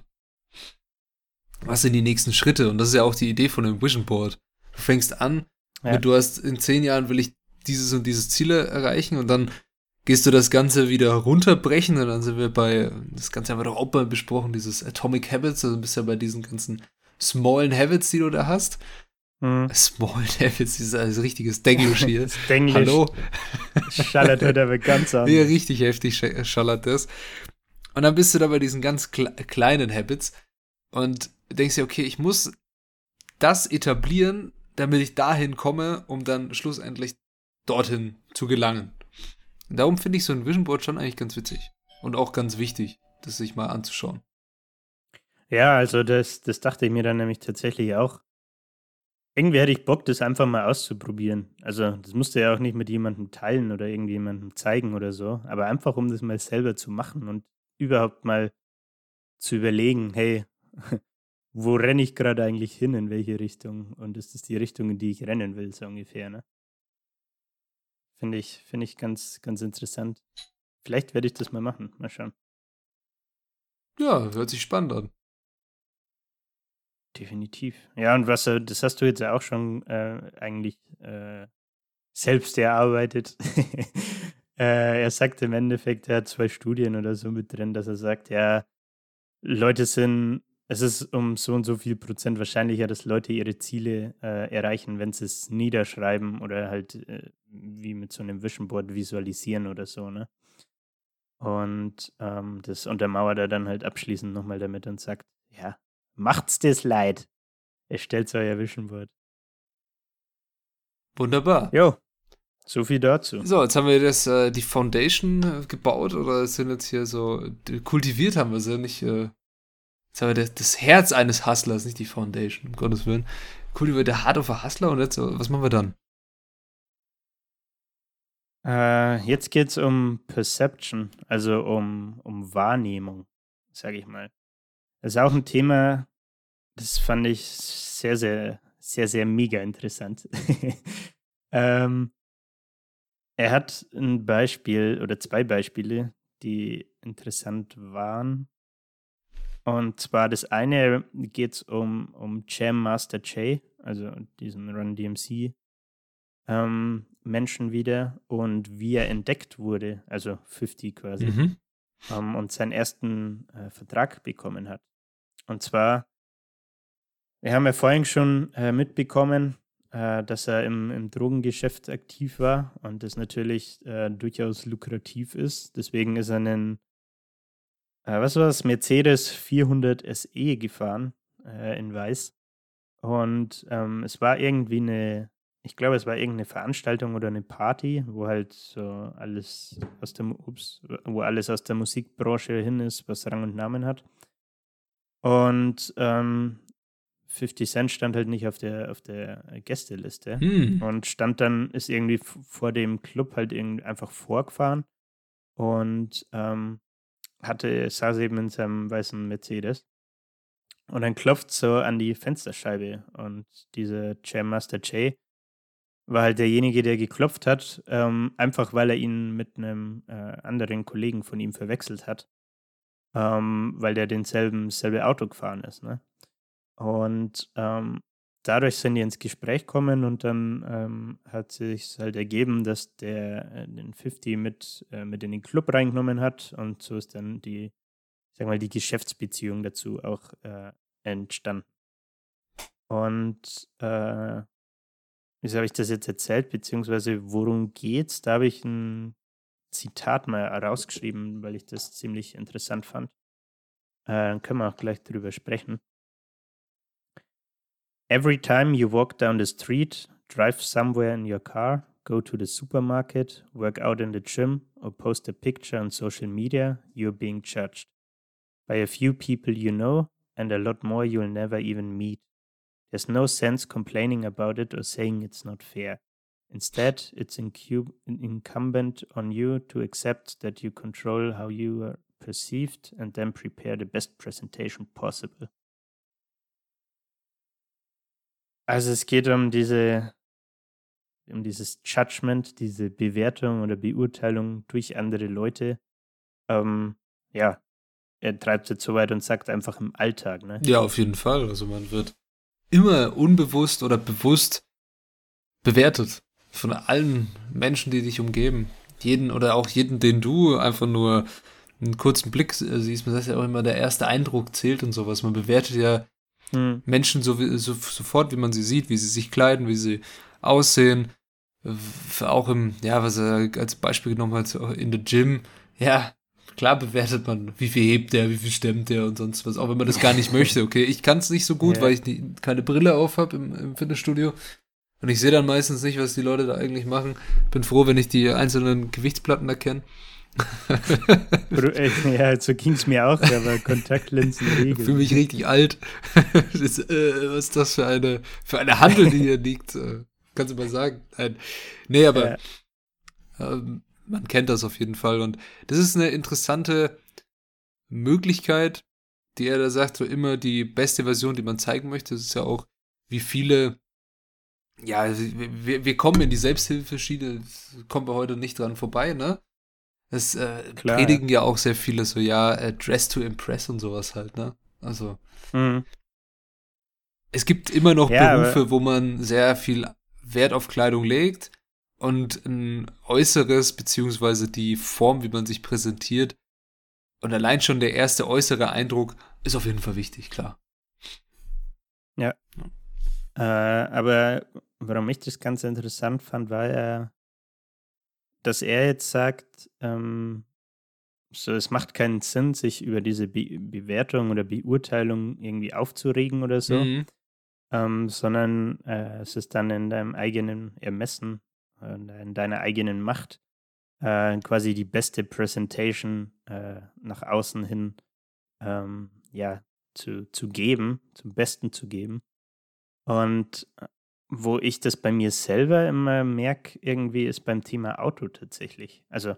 Was sind die nächsten Schritte? Und das ist ja auch die Idee von einem Vision Board. Du fängst an, ja. du hast in zehn Jahren will ich dieses und dieses Ziele erreichen und dann gehst du das Ganze wieder runterbrechen und dann sind wir bei, das Ganze haben wir doch auch mal besprochen, dieses Atomic Habits, also bist ja bei diesen ganzen smallen Habits, die du da hast. Mhm. Small Habits, dieses ein richtiges Denglisch hier. Denglisch. Hallo. Schallert hört aber ganz an. Ja, richtig heftig schallert das. Und dann bist du da bei diesen ganz kle kleinen Habits und denkst dir, okay, ich muss das etablieren, damit ich dahin komme, um dann schlussendlich dorthin zu gelangen. Darum finde ich so ein Vision Board schon eigentlich ganz witzig. Und auch ganz wichtig, das sich mal anzuschauen. Ja, also das, das dachte ich mir dann nämlich tatsächlich auch. Irgendwie hätte ich Bock, das einfach mal auszuprobieren. Also, das musst du ja auch nicht mit jemandem teilen oder irgendjemandem zeigen oder so. Aber einfach, um das mal selber zu machen und überhaupt mal zu überlegen, hey, wo renne ich gerade eigentlich hin, in welche Richtung? Und ist das die Richtung, in die ich rennen will, so ungefähr, ne? Finde ich, finde ich ganz, ganz interessant. Vielleicht werde ich das mal machen. Mal schauen. Ja, hört sich spannend an. Definitiv. Ja, und was, das hast du jetzt ja auch schon äh, eigentlich äh, selbst erarbeitet. äh, er sagt im Endeffekt, er hat zwei Studien oder so mit drin, dass er sagt, ja, Leute sind es ist um so und so viel Prozent wahrscheinlicher, dass Leute ihre Ziele äh, erreichen, wenn sie es niederschreiben oder halt äh, wie mit so einem Vision Board visualisieren oder so, ne? Und ähm, das untermauert er dann halt abschließend nochmal damit und sagt, ja, macht's das leid. Erstellt euer Vision Board. Wunderbar. Jo, so viel dazu. So, jetzt haben wir das, äh, die Foundation äh, gebaut oder sind jetzt hier so, kultiviert haben wir sie, nicht äh, Jetzt haben das, das Herz eines Hustlers, nicht die Foundation, um Gottes Willen. Cool, über der Heart of a Hustler und jetzt, was machen wir dann? Äh, jetzt geht es um Perception, also um, um Wahrnehmung, sage ich mal. Das ist auch ein Thema, das fand ich sehr, sehr, sehr, sehr mega interessant. ähm, er hat ein Beispiel oder zwei Beispiele, die interessant waren. Und zwar das eine geht es um, um Jam Master Jay, also diesen Run DMC ähm, Menschen wieder und wie er entdeckt wurde, also 50 quasi, mhm. ähm, und seinen ersten äh, Vertrag bekommen hat. Und zwar, wir haben ja vorhin schon äh, mitbekommen, äh, dass er im, im Drogengeschäft aktiv war und das natürlich äh, durchaus lukrativ ist. Deswegen ist er einen äh, was war das? Mercedes 400 SE gefahren äh, in Weiß. Und ähm, es war irgendwie eine, ich glaube, es war irgendeine Veranstaltung oder eine Party, wo halt so alles aus der, ups, wo alles aus der Musikbranche hin ist, was Rang und Namen hat. Und ähm, 50 Cent stand halt nicht auf der, auf der Gästeliste hm. und stand dann, ist irgendwie vor dem Club halt irgendwie einfach vorgefahren und ähm, hatte, saß eben in seinem weißen Mercedes. Und dann klopft so an die Fensterscheibe und dieser Chairmaster Jay war halt derjenige, der geklopft hat, ähm, einfach weil er ihn mit einem äh, anderen Kollegen von ihm verwechselt hat, ähm, weil der denselben selbe Auto gefahren ist. Ne? Und ähm, dadurch sind die ins Gespräch gekommen und dann ähm, hat sich halt ergeben, dass der äh, den 50 mit, äh, mit in den Club reingenommen hat und so ist dann die, sag mal, die Geschäftsbeziehung dazu auch äh, entstanden. Und äh, wieso habe ich das jetzt erzählt, beziehungsweise worum geht's? Da habe ich ein Zitat mal rausgeschrieben, weil ich das ziemlich interessant fand. Äh, dann können wir auch gleich drüber sprechen. Every time you walk down the street, drive somewhere in your car, go to the supermarket, work out in the gym, or post a picture on social media, you're being judged by a few people you know and a lot more you'll never even meet. There's no sense complaining about it or saying it's not fair. Instead, it's incumbent on you to accept that you control how you are perceived and then prepare the best presentation possible. Also es geht um diese, um dieses Judgment, diese Bewertung oder Beurteilung durch andere Leute. Ähm, ja, er treibt es jetzt so weit und sagt einfach im Alltag, ne? Ja, auf jeden Fall. Also man wird immer unbewusst oder bewusst bewertet von allen Menschen, die dich umgeben. Jeden oder auch jeden, den du einfach nur einen kurzen Blick siehst. Man sagt ja auch immer, der erste Eindruck zählt und sowas. Man bewertet ja hm. Menschen so, so, sofort, wie man sie sieht, wie sie sich kleiden, wie sie aussehen. Auch im, ja, was er als Beispiel genommen hat, in the Gym. Ja, klar bewertet man, wie viel hebt der, wie viel stemmt der und sonst was, auch wenn man das gar nicht möchte. Okay, ich kann es nicht so gut, ja. weil ich nie, keine Brille auf habe im, im Fitnessstudio. Und ich sehe dann meistens nicht, was die Leute da eigentlich machen. Bin froh, wenn ich die einzelnen Gewichtsplatten erkenne. ja, so ging es mir auch, aber Kontaktlinsen regeln. Fühle mich richtig alt. das, äh, was ist das für eine, für eine Handel, die hier liegt? Äh, kannst du mal sagen? Nein. Nee, aber ja. ähm, man kennt das auf jeden Fall. Und das ist eine interessante Möglichkeit, die er da sagt, so immer die beste Version, die man zeigen möchte. Das ist ja auch, wie viele ja, wir, wir kommen in die Selbsthilfeschiene, kommen wir heute nicht dran vorbei, ne? Das äh, predigen ja auch sehr viele so, ja, äh, Dress to Impress und sowas halt, ne? Also. Mhm. Es gibt immer noch ja, Berufe, wo man sehr viel Wert auf Kleidung legt und ein äußeres, beziehungsweise die Form, wie man sich präsentiert. Und allein schon der erste äußere Eindruck ist auf jeden Fall wichtig, klar. Ja. Äh, aber warum ich das ganz interessant fand, war ja, dass er jetzt sagt, ähm, so, es macht keinen Sinn, sich über diese Be Bewertung oder Beurteilung irgendwie aufzuregen oder so, mhm. ähm, sondern äh, es ist dann in deinem eigenen Ermessen, äh, in deiner eigenen Macht, äh, quasi die beste Präsentation äh, nach außen hin ähm, ja, zu, zu geben, zum Besten zu geben. Und äh, wo ich das bei mir selber immer merke, irgendwie ist beim Thema Auto tatsächlich. Also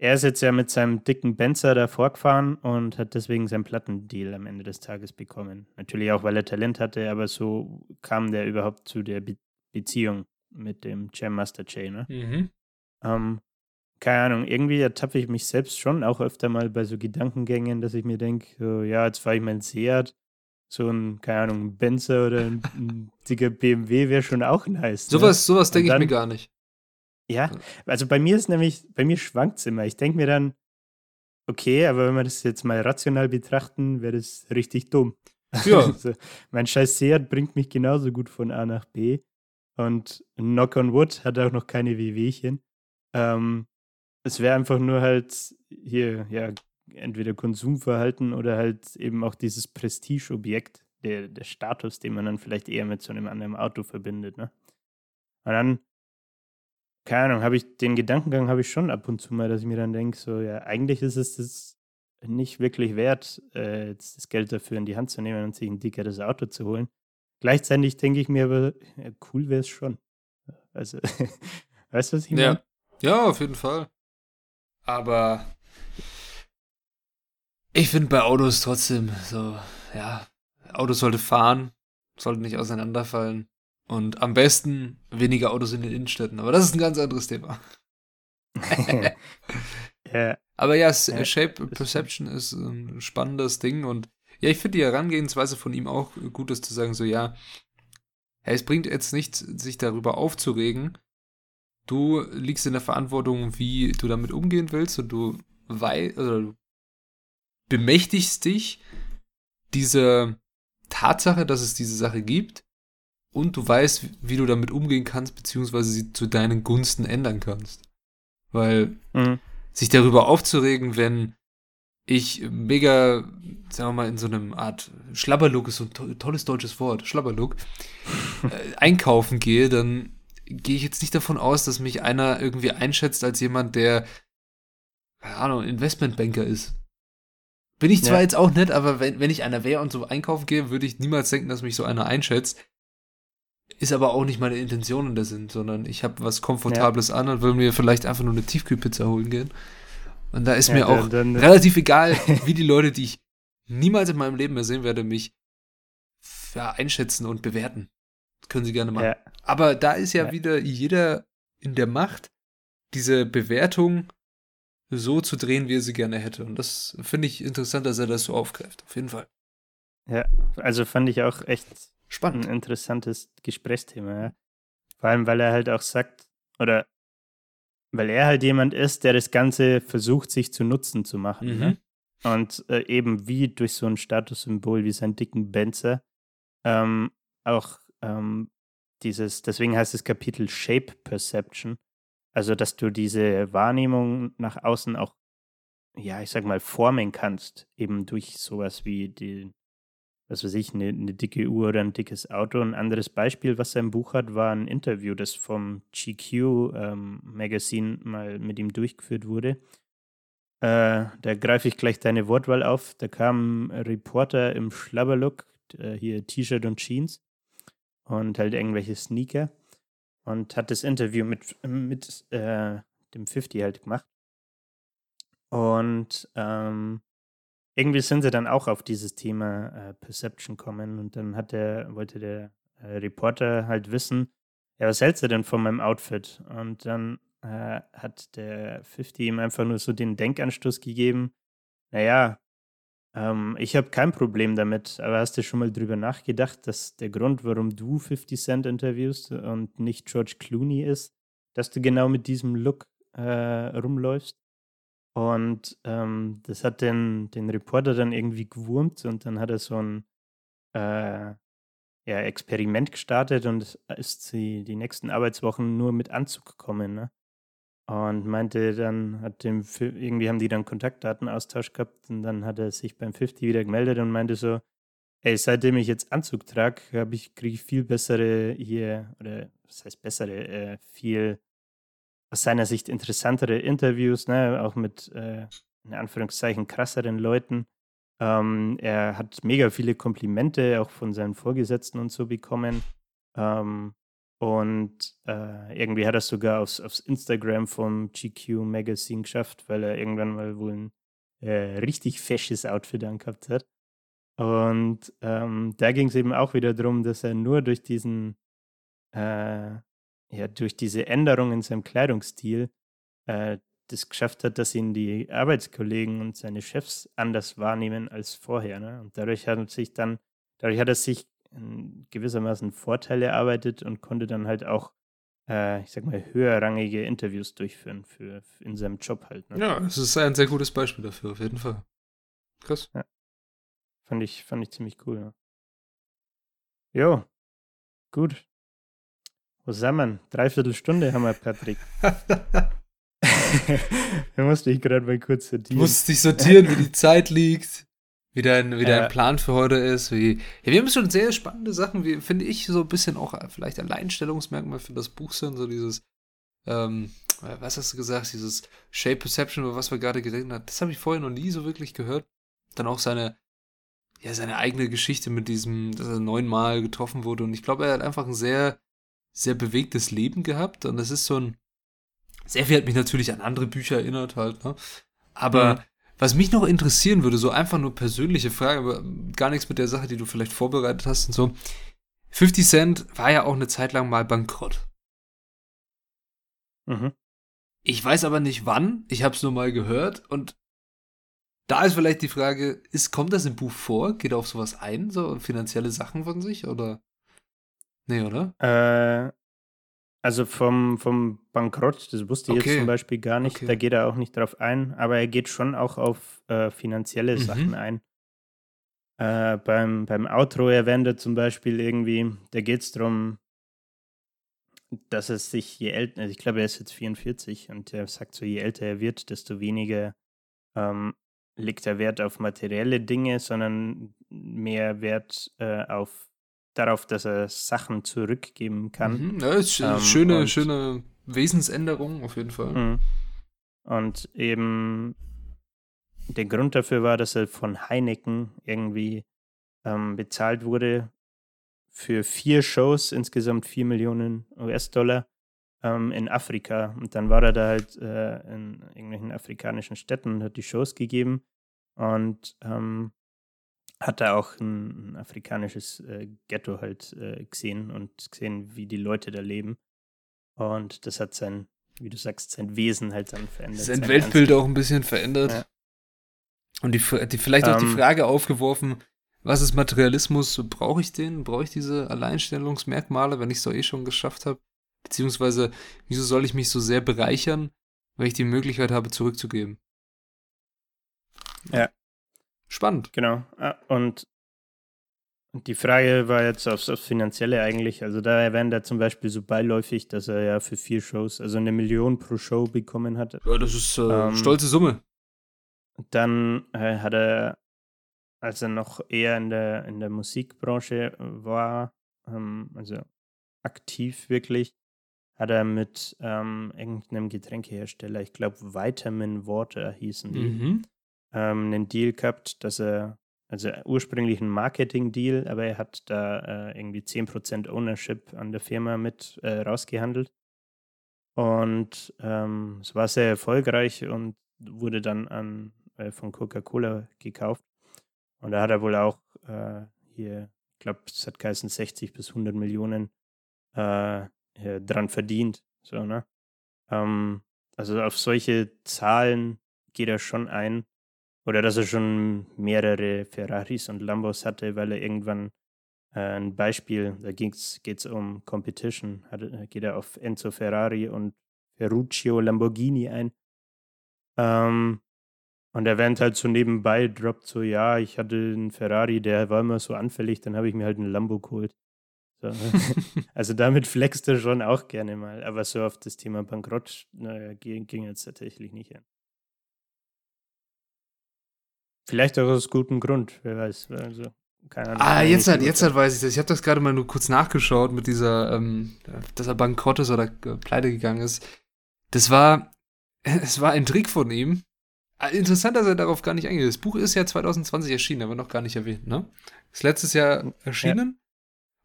er ist jetzt ja mit seinem dicken Benzer da vorgefahren und hat deswegen seinen Plattendeal am Ende des Tages bekommen. Natürlich auch, weil er Talent hatte, aber so kam der überhaupt zu der Be Beziehung mit dem Jam Master Jay, ne? Mhm. Ähm, keine Ahnung, irgendwie ertappe ich mich selbst schon auch öfter mal bei so Gedankengängen, dass ich mir denke, so, ja, jetzt fahre ich mein Seat so ein, keine Ahnung, ein Benzer oder ein, ein dicker BMW wäre schon auch nice. Ne? Sowas, sowas denke ich mir gar nicht. Ja, also bei mir ist nämlich, bei mir schwankt es immer. Ich denke mir dann, okay, aber wenn wir das jetzt mal rational betrachten, wäre das richtig dumm. Ja. Also, mein scheiß Seat bringt mich genauso gut von A nach B. Und Knock on Wood hat auch noch keine Wehwehchen. Ähm, es wäre einfach nur halt hier, ja, entweder Konsumverhalten oder halt eben auch dieses Prestigeobjekt, der, der Status, den man dann vielleicht eher mit so einem anderen Auto verbindet. Ne? Und dann, keine Ahnung, habe ich den Gedankengang habe ich schon ab und zu mal, dass ich mir dann denke, so, ja, eigentlich ist es das nicht wirklich wert, äh, das Geld dafür in die Hand zu nehmen und sich ein dickeres Auto zu holen. Gleichzeitig denke ich mir aber, ja, cool wäre es schon. Also, weißt du, was ich meine? Ja. ja, auf jeden Fall. Aber ich finde bei Autos trotzdem so, ja, Autos sollte fahren, sollte nicht auseinanderfallen. Und am besten weniger Autos in den Innenstädten. Aber das ist ein ganz anderes Thema. ja. Aber ja, ja, Shape Perception ist ein spannendes Ding und ja, ich finde die Herangehensweise von ihm auch gut, ist zu sagen, so ja, es bringt jetzt nichts, sich darüber aufzuregen. Du liegst in der Verantwortung, wie du damit umgehen willst und du weißt, oder du bemächtigst dich diese Tatsache, dass es diese Sache gibt und du weißt, wie du damit umgehen kannst, beziehungsweise sie zu deinen Gunsten ändern kannst. Weil mhm. sich darüber aufzuregen, wenn ich mega, sagen wir mal, in so einem Art Schlabberlook ist so ein to tolles deutsches Wort, Schlabberlook, äh, einkaufen gehe, dann gehe ich jetzt nicht davon aus, dass mich einer irgendwie einschätzt als jemand, der, keine Ahnung, Investmentbanker ist. Bin ich zwar ja. jetzt auch nicht, aber wenn, wenn ich einer wäre und so einkaufen gehe, würde ich niemals denken, dass mich so einer einschätzt. Ist aber auch nicht meine Intention in der Sinn, sondern ich habe was Komfortables ja. an und will mir vielleicht einfach nur eine Tiefkühlpizza holen gehen. Und da ist ja, mir dann, auch dann, relativ egal, wie die Leute, die ich niemals in meinem Leben mehr sehen werde, mich einschätzen und bewerten. Das können sie gerne machen. Aber da ist ja, wieder jeder in der Macht, diese Bewertung so zu drehen, wie er sie gerne hätte. Und das finde ich interessant, dass er das so aufgreift. Auf jeden Fall. Ja, also fand ich auch echt Spannend. Ein interessantes Gesprächsthema, ja. Vor allem, weil er halt auch sagt, oder weil er halt jemand ist, der das Ganze versucht, sich zu Nutzen zu machen. Mhm. Ne? Und äh, eben wie durch so ein Statussymbol wie seinen dicken Benzer ähm, auch ähm, dieses, deswegen heißt das Kapitel Shape Perception, also dass du diese Wahrnehmung nach außen auch, ja, ich sag mal, formen kannst, eben durch sowas wie die, was weiß ich, eine, eine, dicke Uhr oder ein dickes Auto. Ein anderes Beispiel, was im Buch hat, war ein Interview, das vom GQ ähm, Magazine mal mit ihm durchgeführt wurde. Äh, da greife ich gleich deine Wortwahl auf. Da kam ein Reporter im Schlabberlook, äh, hier T-Shirt und Jeans und halt irgendwelche Sneaker und hat das Interview mit, mit äh, dem 50 halt gemacht. Und ähm, irgendwie sind sie dann auch auf dieses Thema äh, Perception kommen und dann hat der, wollte der äh, Reporter halt wissen, ja, was hältst du denn von meinem Outfit? Und dann äh, hat der 50 ihm einfach nur so den Denkanstoß gegeben, naja, ähm, ich habe kein Problem damit, aber hast du schon mal drüber nachgedacht, dass der Grund, warum du 50 Cent interviewst und nicht George Clooney ist, dass du genau mit diesem Look äh, rumläufst? Und ähm, das hat den, den Reporter dann irgendwie gewurmt und dann hat er so ein äh, ja, Experiment gestartet und ist sie die nächsten Arbeitswochen nur mit Anzug gekommen. Ne? Und meinte dann, hat dem, irgendwie haben die dann Kontaktdatenaustausch gehabt und dann hat er sich beim 50 wieder gemeldet und meinte so, ey, seitdem ich jetzt Anzug trage, ich, kriege ich viel bessere hier, oder was heißt bessere, äh, viel aus seiner Sicht interessantere Interviews, ne, auch mit äh, in Anführungszeichen krasseren Leuten. Ähm, er hat mega viele Komplimente auch von seinen Vorgesetzten und so bekommen. Ähm, und äh, irgendwie hat er es sogar aufs, aufs Instagram vom GQ Magazine geschafft, weil er irgendwann mal wohl ein äh, richtig fesches Outfit angehabt hat. Und ähm, da ging es eben auch wieder darum, dass er nur durch diesen äh, ja durch diese Änderung in seinem Kleidungsstil äh, das geschafft hat, dass ihn die Arbeitskollegen und seine Chefs anders wahrnehmen als vorher. Ne? Und dadurch hat sich dann, dadurch hat er sich gewissermaßen Vorteile erarbeitet und konnte dann halt auch, äh, ich sag mal, höherrangige Interviews durchführen für, für in seinem Job halt. Ne? Ja, es ist ein sehr gutes Beispiel dafür, auf jeden Fall. Krass. Ja. Fand ich, fand ich ziemlich cool, ja. Jo, gut. Wo sind wir? Dreiviertel Stunde haben wir, Patrick. da musste ich gerade mal kurz sortieren. Du musst dich sortieren, wie die Zeit liegt, wie dein, wie dein äh, Plan für heute ist. Wie, ja, wir haben schon sehr spannende Sachen, wie finde ich, so ein bisschen auch vielleicht Alleinstellungsmerkmal für das Buch sind, so dieses, ähm, was hast du gesagt, dieses Shape Perception, über was wir gerade geredet haben. Das habe ich vorher noch nie so wirklich gehört. Dann auch seine, ja, seine eigene Geschichte mit diesem, dass er neunmal getroffen wurde. Und ich glaube, er hat einfach ein sehr sehr bewegtes Leben gehabt und es ist so ein, Sehr viel hat mich natürlich an andere Bücher erinnert halt, ne? Aber mhm. Was mich noch interessieren würde, so einfach nur persönliche Frage, aber gar nichts mit der Sache, die du vielleicht vorbereitet hast und so. 50 Cent war ja auch eine Zeit lang mal bankrott. Mhm. Ich weiß aber nicht wann, ich habe es nur mal gehört und da ist vielleicht die Frage, ist, kommt das im Buch vor? Geht er auf sowas ein, so finanzielle Sachen von sich oder? Nee, oder? Äh, also vom, vom Bankrott, das wusste ich okay. jetzt zum Beispiel gar nicht, okay. da geht er auch nicht drauf ein, aber er geht schon auch auf äh, finanzielle mhm. Sachen ein. Äh, beim, beim Outro erwähnt er zum Beispiel irgendwie, da geht es darum, dass es sich je älter, also ich glaube, er ist jetzt 44 und er sagt so, je älter er wird, desto weniger ähm, legt er Wert auf materielle Dinge, sondern mehr Wert äh, auf darauf, dass er Sachen zurückgeben kann. Mhm, ja, ist ähm, schöne, schöne Wesensänderung auf jeden Fall. Mhm. Und eben der Grund dafür war, dass er von Heineken irgendwie ähm, bezahlt wurde für vier Shows, insgesamt vier Millionen US-Dollar ähm, in Afrika. Und dann war er da halt äh, in irgendwelchen afrikanischen Städten und hat die Shows gegeben und ähm, hat da auch ein, ein afrikanisches äh, Ghetto halt äh, gesehen und gesehen, wie die Leute da leben. Und das hat sein, wie du sagst, sein Wesen halt dann verändert. Sein, sein Weltbild auch ein bisschen verändert. Ja. Und die, die vielleicht auch um, die ähm. Frage aufgeworfen, was ist Materialismus? Brauche ich den? Brauche ich diese Alleinstellungsmerkmale, wenn ich es doch eh schon geschafft habe? Beziehungsweise, wieso soll ich mich so sehr bereichern, weil ich die Möglichkeit habe, zurückzugeben? Ja. Spannend. Genau. Ah, und die Frage war jetzt aufs, aufs Finanzielle eigentlich. Also da erwähnt er zum Beispiel so beiläufig, dass er ja für vier Shows, also eine Million pro Show bekommen hat. Ja, das ist äh, ähm, stolze Summe. Dann äh, hat er als er noch eher in der, in der Musikbranche war, ähm, also aktiv wirklich, hat er mit ähm, irgendeinem Getränkehersteller, ich glaube Vitamin Water hießen die, mhm. Ähm, einen Deal gehabt, dass er, also ursprünglich ein Marketing-Deal, aber er hat da äh, irgendwie 10% Ownership an der Firma mit äh, rausgehandelt. Und ähm, es war sehr erfolgreich und wurde dann an, äh, von Coca-Cola gekauft. Und da hat er wohl auch äh, hier, ich glaube, es hat geheißen 60 bis 100 Millionen äh, dran verdient. So, ne? Ähm, also auf solche Zahlen geht er schon ein. Oder dass er schon mehrere Ferraris und Lambos hatte, weil er irgendwann äh, ein Beispiel, da geht es um Competition, hat, äh, geht er auf Enzo Ferrari und Ferruccio Lamborghini ein. Ähm, und er während halt so nebenbei droppt so, ja, ich hatte einen Ferrari, der war immer so anfällig, dann habe ich mir halt einen Lambo geholt. So. also damit flext er schon auch gerne mal. Aber so auf das Thema Bankrott naja, ging, ging jetzt tatsächlich nicht hin. Vielleicht auch aus gutem Grund, wer weiß. Also, keine Ahnung. Ah, jetzt halt, jetzt halt weiß ich das. Ich habe das gerade mal nur kurz nachgeschaut mit dieser, ähm, dass er bankrott ist oder äh, pleite gegangen ist. Das war, es war ein Trick von ihm, Ah, interessant, dass er darauf gar nicht eingeht. Das Buch ist ja 2020 erschienen, aber noch gar nicht erwähnt, ne? Ist letztes Jahr erschienen. Ja.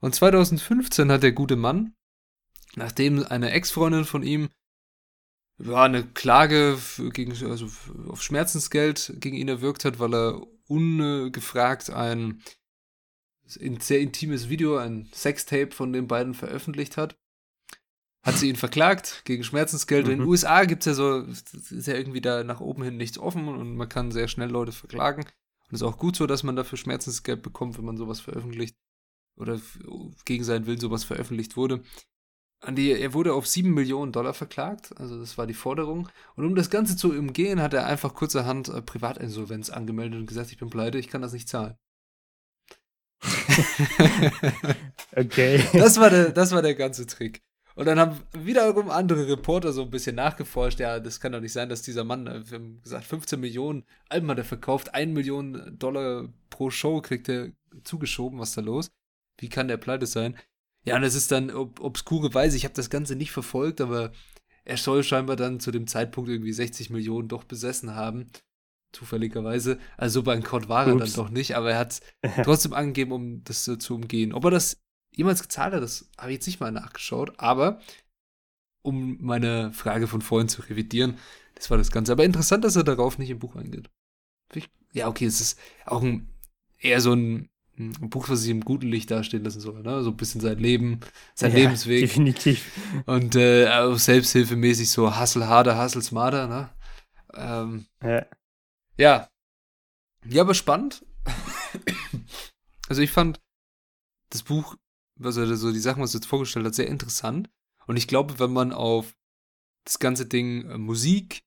Und 2015 hat der gute Mann, nachdem eine Ex-Freundin von ihm ja, eine Klage gegen, also auf Schmerzensgeld gegen ihn erwirkt hat, weil er ungefragt ein sehr intimes Video, ein Sextape von den beiden veröffentlicht hat hat sie ihn verklagt gegen Schmerzensgeld. Mhm. In den USA gibt es ja so, ist ja irgendwie da nach oben hin nichts offen und man kann sehr schnell Leute verklagen. Und es ist auch gut so, dass man dafür Schmerzensgeld bekommt, wenn man sowas veröffentlicht oder gegen seinen Willen sowas veröffentlicht wurde. Die, er wurde auf 7 Millionen Dollar verklagt, also das war die Forderung. Und um das Ganze zu umgehen, hat er einfach kurzerhand äh, Privatinsolvenz angemeldet und gesagt, ich bin pleite, ich kann das nicht zahlen. okay. Das war, der, das war der ganze Trick. Und dann haben wiederum andere Reporter so ein bisschen nachgeforscht, ja, das kann doch nicht sein, dass dieser Mann, äh, wir haben gesagt, 15 Millionen Alben hat er verkauft, 1 Million Dollar pro Show kriegt er zugeschoben, was ist da los? Wie kann der pleite sein? Ja, und es ist dann ob, obskure Weise, ich habe das Ganze nicht verfolgt, aber er soll scheinbar dann zu dem Zeitpunkt irgendwie 60 Millionen doch besessen haben. Zufälligerweise. Also so bankrott war er Ups. dann doch nicht, aber er hat trotzdem angegeben, um das so zu umgehen. Ob er das jemals gezahlt hat, das habe ich jetzt nicht mal nachgeschaut, aber um meine Frage von vorhin zu revidieren. Das war das Ganze. Aber interessant, dass er darauf nicht im Buch eingeht. Ja, okay, es ist auch ein, eher so ein, ein Buch, was sich im guten Licht dastehen lassen soll. Ne? So ein bisschen sein Leben, sein Ja, Lebensweg. Definitiv. Und äh, auch selbsthilfemäßig so Hustle harder, Hustle smarter. Ne? Ähm, Ja. ja. Ja, aber spannend. also ich fand das Buch, was er so die Sachen, was er jetzt vorgestellt hat, sehr interessant. Und ich glaube, wenn man auf das ganze Ding äh, Musik,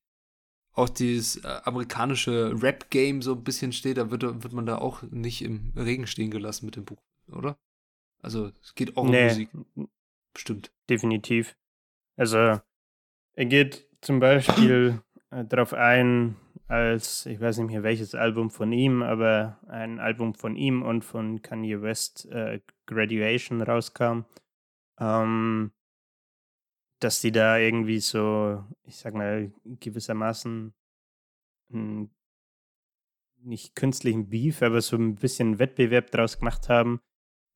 auch dieses äh, amerikanische Rap-Game so ein bisschen steht, da wird, wird man da auch nicht im Regen stehen gelassen mit dem Buch, oder? Also es geht auch um Nee, Musik, bestimmt. definitiv. Also, er geht zum Beispiel äh, darauf ein, als, ich weiß nicht mehr welches Album von ihm, aber ein Album von ihm und von Kanye West, äh, Graduation, rauskam, ähm, dass die da irgendwie so, ich sag mal, gewissermaßen einen, nicht künstlichen Beef, aber so ein bisschen Wettbewerb draus gemacht haben,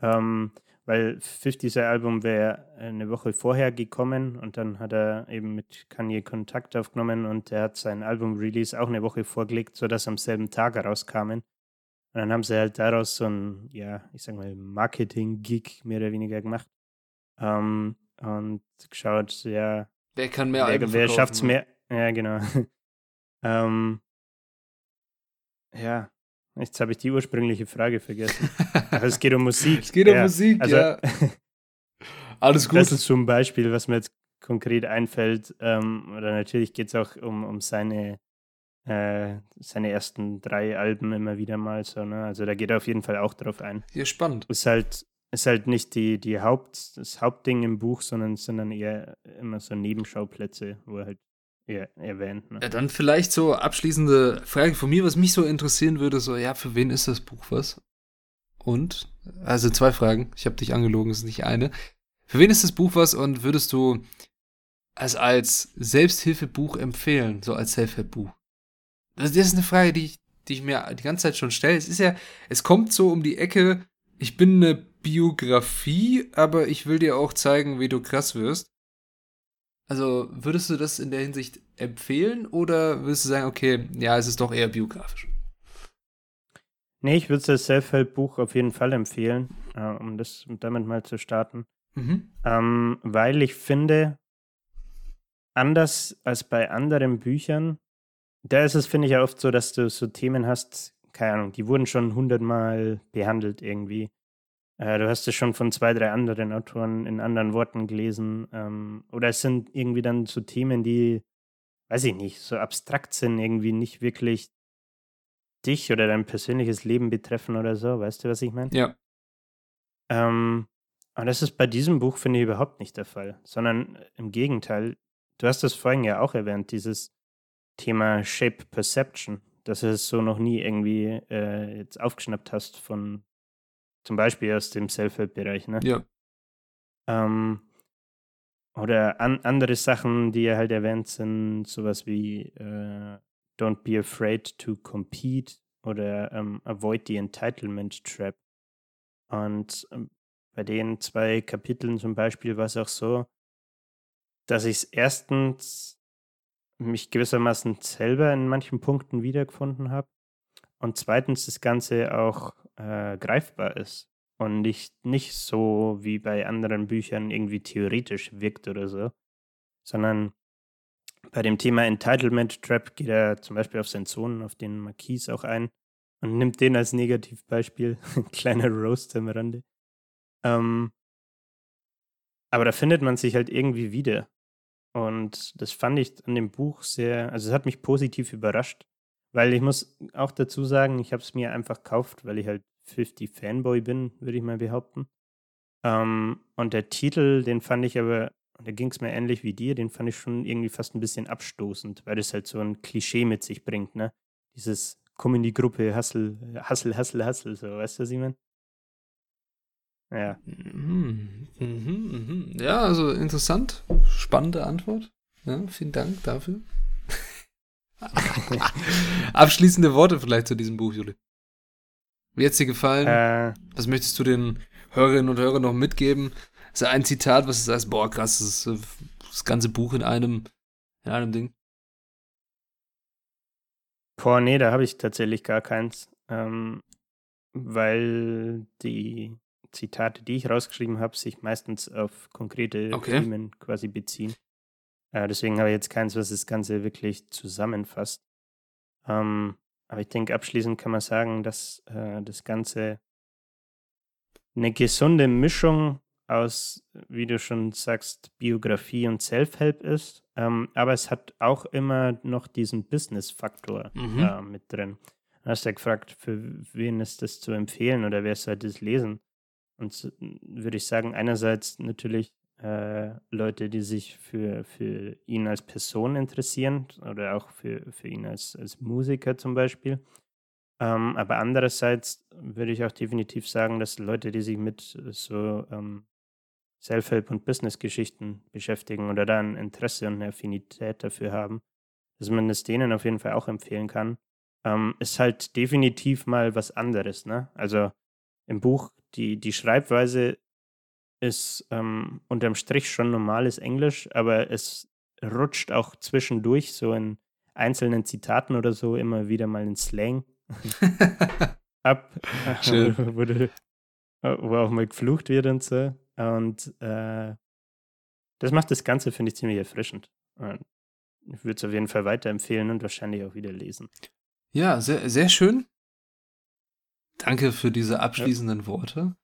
ähm, weil 50 sein Album wäre eine Woche vorher gekommen und dann hat er eben mit Kanye Kontakt aufgenommen und er hat sein Album-Release auch eine Woche vorgelegt, sodass am selben Tag rauskamen. Und dann haben sie halt daraus so ein, ja, ich sag mal, Marketing-Gig mehr oder weniger gemacht. Ähm, und geschaut, ja, Wer kann mehr wer, wer verkaufen, schafft's ne? mehr? Ja, genau. ähm, ja, jetzt habe ich die ursprüngliche Frage vergessen. Aber es geht um Musik. Es geht um ja. Musik, also, ja. Alles gut. Das ist so ein Beispiel, was mir jetzt konkret einfällt. Ähm, oder natürlich geht es auch um, um seine, äh, seine ersten drei Alben immer wieder mal so. Ne? Also da geht er auf jeden Fall auch drauf ein. Hier spannend. Ist halt, ist halt nicht die, die Haupt, das Hauptding im Buch, sondern sind dann eher immer so Nebenschauplätze, wo er halt eher erwähnt. Ne? Ja, dann vielleicht so abschließende Frage von mir, was mich so interessieren würde, so, ja, für wen ist das Buch was? Und, also zwei Fragen, ich habe dich angelogen, es ist nicht eine. Für wen ist das Buch was und würdest du es als Selbsthilfebuch empfehlen, so als Selfhelp-Buch? Das, ist eine Frage, die ich, die ich mir die ganze Zeit schon stelle. Es ist ja, es kommt so um die Ecke, ich bin eine Biografie, aber ich will dir auch zeigen, wie du krass wirst. Also würdest du das in der Hinsicht empfehlen oder würdest du sagen, okay, ja, es ist doch eher biografisch? Nee, ich würde das Self-Help-Buch auf jeden Fall empfehlen, äh, um das um damit mal zu starten. Mhm. Ähm, weil ich finde, anders als bei anderen Büchern, da ist es, finde ich, ja oft so, dass du so Themen hast, keine Ahnung, die wurden schon hundertmal behandelt irgendwie. Äh, du hast es schon von zwei, drei anderen Autoren in anderen Worten gelesen. Ähm, oder es sind irgendwie dann so Themen, die, weiß ich nicht, so abstrakt sind, irgendwie nicht wirklich dich oder dein persönliches Leben betreffen oder so. Weißt du, was ich meine? Ja. Ähm, aber das ist bei diesem Buch, finde ich, überhaupt nicht der Fall, sondern äh, im Gegenteil. Du hast das vorhin ja auch erwähnt, dieses Thema Shape Perception, dass du es so noch nie irgendwie äh, jetzt aufgeschnappt hast von zum Beispiel aus dem Self-Help-Bereich, ne? Ja. Ähm, oder an, andere Sachen, die er halt erwähnt, sind sowas wie äh, Don't be afraid to compete oder ähm, Avoid the Entitlement Trap. Und ähm, bei den zwei Kapiteln zum Beispiel war es auch so, dass ich es erstens mich gewissermaßen selber in manchen Punkten wiedergefunden habe und zweitens das Ganze auch äh, greifbar ist und nicht, nicht so wie bei anderen Büchern irgendwie theoretisch wirkt oder so, sondern bei dem Thema Entitlement Trap geht er zum Beispiel auf seinen Sohn, auf den Marquis auch ein und nimmt den als Negativbeispiel. Kleiner Roast am Rande. Ähm, aber da findet man sich halt irgendwie wieder. Und das fand ich an dem Buch sehr, also es hat mich positiv überrascht, weil ich muss auch dazu sagen, ich habe es mir einfach gekauft, weil ich halt 50 Fanboy bin, würde ich mal behaupten. Ähm, und der Titel, den fand ich aber, da ging es mir ähnlich wie dir, den fand ich schon irgendwie fast ein bisschen abstoßend, weil das halt so ein Klischee mit sich bringt, ne? Dieses Komm in die Gruppe, Hassel, Hassel, Hassel, Hassel, so, weißt du, meine? Ja. Mhm. Mhm, mhm. Ja, also interessant. Spannende Antwort. Ja, vielen Dank dafür. Abschließende Worte vielleicht zu diesem Buch, Juli. Wie hat es dir gefallen? Äh, Was möchtest du den Hörerinnen und Hörern noch mitgeben? Ist da ein Zitat, was du sagst, boah, krass, das ist, äh, das ganze Buch in einem, in einem Ding? Boah, nee, da habe ich tatsächlich gar keins. Ähm, weil die Zitate, die ich rausgeschrieben habe, sich meistens auf konkrete Okay. Themen quasi beziehen. Äh, deswegen habe ich jetzt keins, was das Ganze wirklich zusammenfasst. Ähm, aber ich denke, abschließend kann man sagen, dass äh, das Ganze eine gesunde Mischung aus, wie du schon sagst, Biografie und Self-Help ist. Ähm, aber es hat auch immer noch diesen Business-Faktor Mhm. äh, mit drin. Du hast ja gefragt, für wen ist das zu empfehlen oder wer sollte es lesen? Und so, würde ich sagen, einerseits natürlich äh, Leute, die sich für, für ihn als Person interessieren oder auch für, für ihn als, als Musiker zum Beispiel. Ähm, aber andererseits würde ich auch definitiv sagen, dass Leute, die sich mit so ähm, Self-Help- und Business-Geschichten beschäftigen oder da ein Interesse und eine Affinität dafür haben, dass man es denen auf jeden Fall auch empfehlen kann. Ähm, ist halt definitiv mal was anderes, ne? Also im Buch, die, die Schreibweise ist ähm, unterm Strich schon normales Englisch, aber es rutscht auch zwischendurch so in einzelnen Zitaten oder so immer wieder mal in Slang ab, Schön. wo, wo, du- wo auch mal geflucht wird und so. Und äh, das macht das Ganze, finde ich, ziemlich erfrischend. Und ich würde es auf jeden Fall weiterempfehlen und wahrscheinlich auch wieder lesen. Ja, sehr, sehr schön. Danke für diese abschließenden Worte.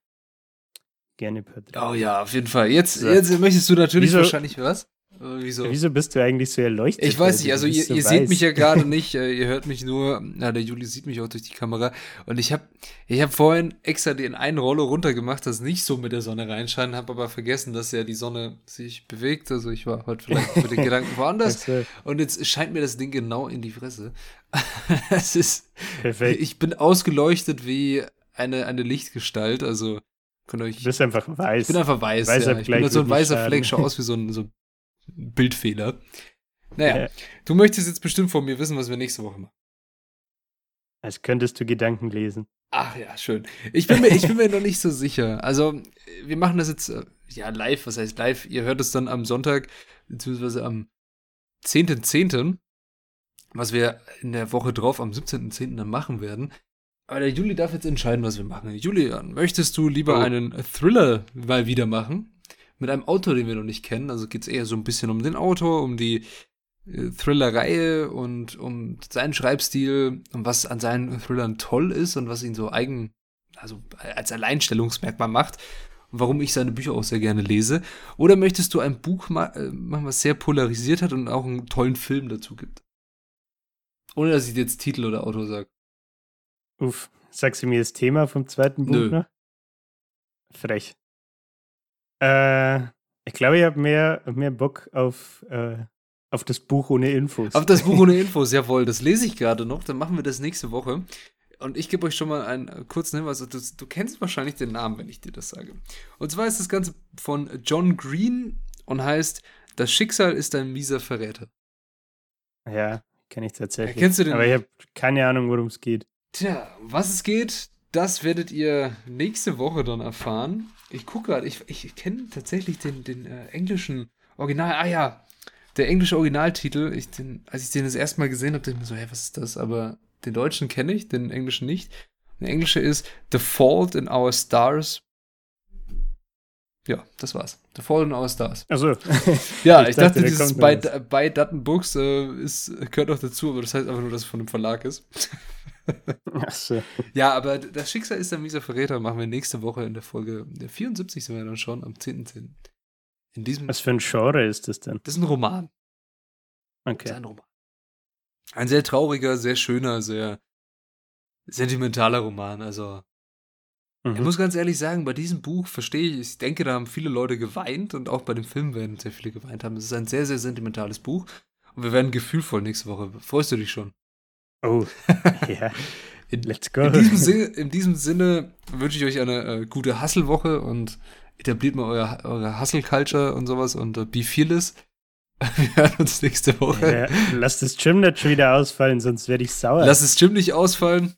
Gerne, Patrick. Oh ja, auf jeden Fall. Jetzt, So. jetzt möchtest du natürlich Wieso- wahrscheinlich was? Äh, Wieso? Wieso bist du eigentlich so erleuchtet? Ich weiß nicht, also ihr, so ihr seht mich ja gerade nicht, äh, ihr hört mich nur, na, der Juli sieht mich auch durch die Kamera und ich habe ich hab vorhin extra den einen Rollo runtergemacht, das nicht so mit der Sonne reinscheint, habe aber vergessen, dass ja die Sonne sich bewegt, also ich war heute vielleicht mit den Gedanken woanders und jetzt scheint mir das Ding genau in die Fresse. es ist, perfekt. ich bin ausgeleuchtet wie eine, eine Lichtgestalt, also könnt euch, Du bist einfach weiß. ich bin einfach weiß, Weißer ja. Ich bin halt so ein weißer. Fleck, schau aus wie so ein, so ein Bildfehler. Naja, Ja. du möchtest jetzt bestimmt von mir wissen, was wir nächste Woche machen. Als könntest du Gedanken lesen. Ach ja, schön. Ich bin mir, ich bin mir noch nicht so sicher. Also, wir machen das jetzt, äh, ja, live. Was heißt live? Ihr hört es dann am Sonntag, beziehungsweise am 10.10., was wir in der Woche drauf am 17.10. dann machen werden. Aber der Juli darf jetzt entscheiden, was wir machen. Julian, möchtest du lieber Oh. einen Thriller mal wieder machen? Mit einem Autor, den wir noch nicht kennen. Also geht es eher so ein bisschen um den Autor, um die äh, Thriller-Reihe und um seinen Schreibstil und was an seinen Thrillern toll ist und was ihn so eigen, also als Alleinstellungsmerkmal macht und warum ich seine Bücher auch sehr gerne lese. Oder möchtest du ein Buch ma äh, machen, was sehr polarisiert hat und auch einen tollen Film dazu gibt? Ohne dass ich jetzt Titel oder Autor sage. Uff, sagst du mir das Thema vom zweiten Buch Nö. noch? Frech. Äh, ich glaube, ich habe mehr, mehr Bock auf, äh, auf das Buch ohne Infos. Auf das Buch ohne Infos, jawohl, das lese ich gerade noch, dann machen wir das nächste Woche. Und ich gebe euch schon mal einen äh, kurzen Hinweis. Du, du kennst wahrscheinlich den Namen, wenn ich dir das sage. Und zwar ist das Ganze von John Green und heißt Das Schicksal ist ein mieser Verräter. Ja, kenne ich tatsächlich. Kennst du den- Aber ich habe keine Ahnung, worum es geht. Tja, was es geht, das werdet ihr nächste Woche dann erfahren. Ich gucke gerade, ich, ich kenne tatsächlich den, den äh, englischen Original. Ah ja, der englische Originaltitel. Ich, den, als ich den das erste Mal gesehen habe, dachte ich mir so, hä, was ist das? Aber den deutschen kenne ich, den englischen nicht. Der englische ist The Fault in Our Stars. Ja, das war's. The Fault in Our Stars. Also, Ja, ich, Ich dachte, dachte, da dieses bei, bei Dutton Books äh, ist, gehört auch dazu, aber das heißt einfach nur, dass es von einem Verlag ist. Ja, aber das Schicksal ist ein mieser Verräter, machen wir nächste Woche in der Folge der 74 sind wir dann schon, am 10.10. In diesem, Was für ein Genre ist das denn? das ist ein Roman. Das ist Okay. ein Roman. Ein sehr trauriger, sehr schöner, sehr sentimentaler Roman. Also, ich Mhm. muss ganz ehrlich sagen, bei diesem Buch verstehe ich, ich denke, da haben viele Leute geweint und auch bei dem Film werden sehr viele geweint haben. Es ist ein sehr, sehr sentimentales Buch und wir werden gefühlvoll nächste Woche. Freust du dich schon? Oh, ja. In, Let's go. In diesem, Sinne, in diesem Sinne wünsche ich euch eine äh, gute Hustle-Woche und etabliert mal euer, eure Hustle-Culture und sowas und äh, be fearless. Wir hören uns nächste Woche. Ja, lass das Gym nicht schon wieder ausfallen, sonst werde ich sauer. Lass das Gym nicht ausfallen.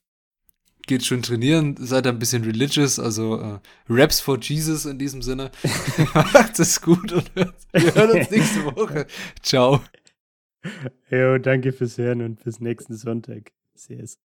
geht schön trainieren, seid ein bisschen religious, also äh, Raps for Jesus in diesem Sinne. Macht es gut und wir hören uns nächste Woche. Ciao. Jo, danke fürs Hören und bis nächsten Sonntag. Servus.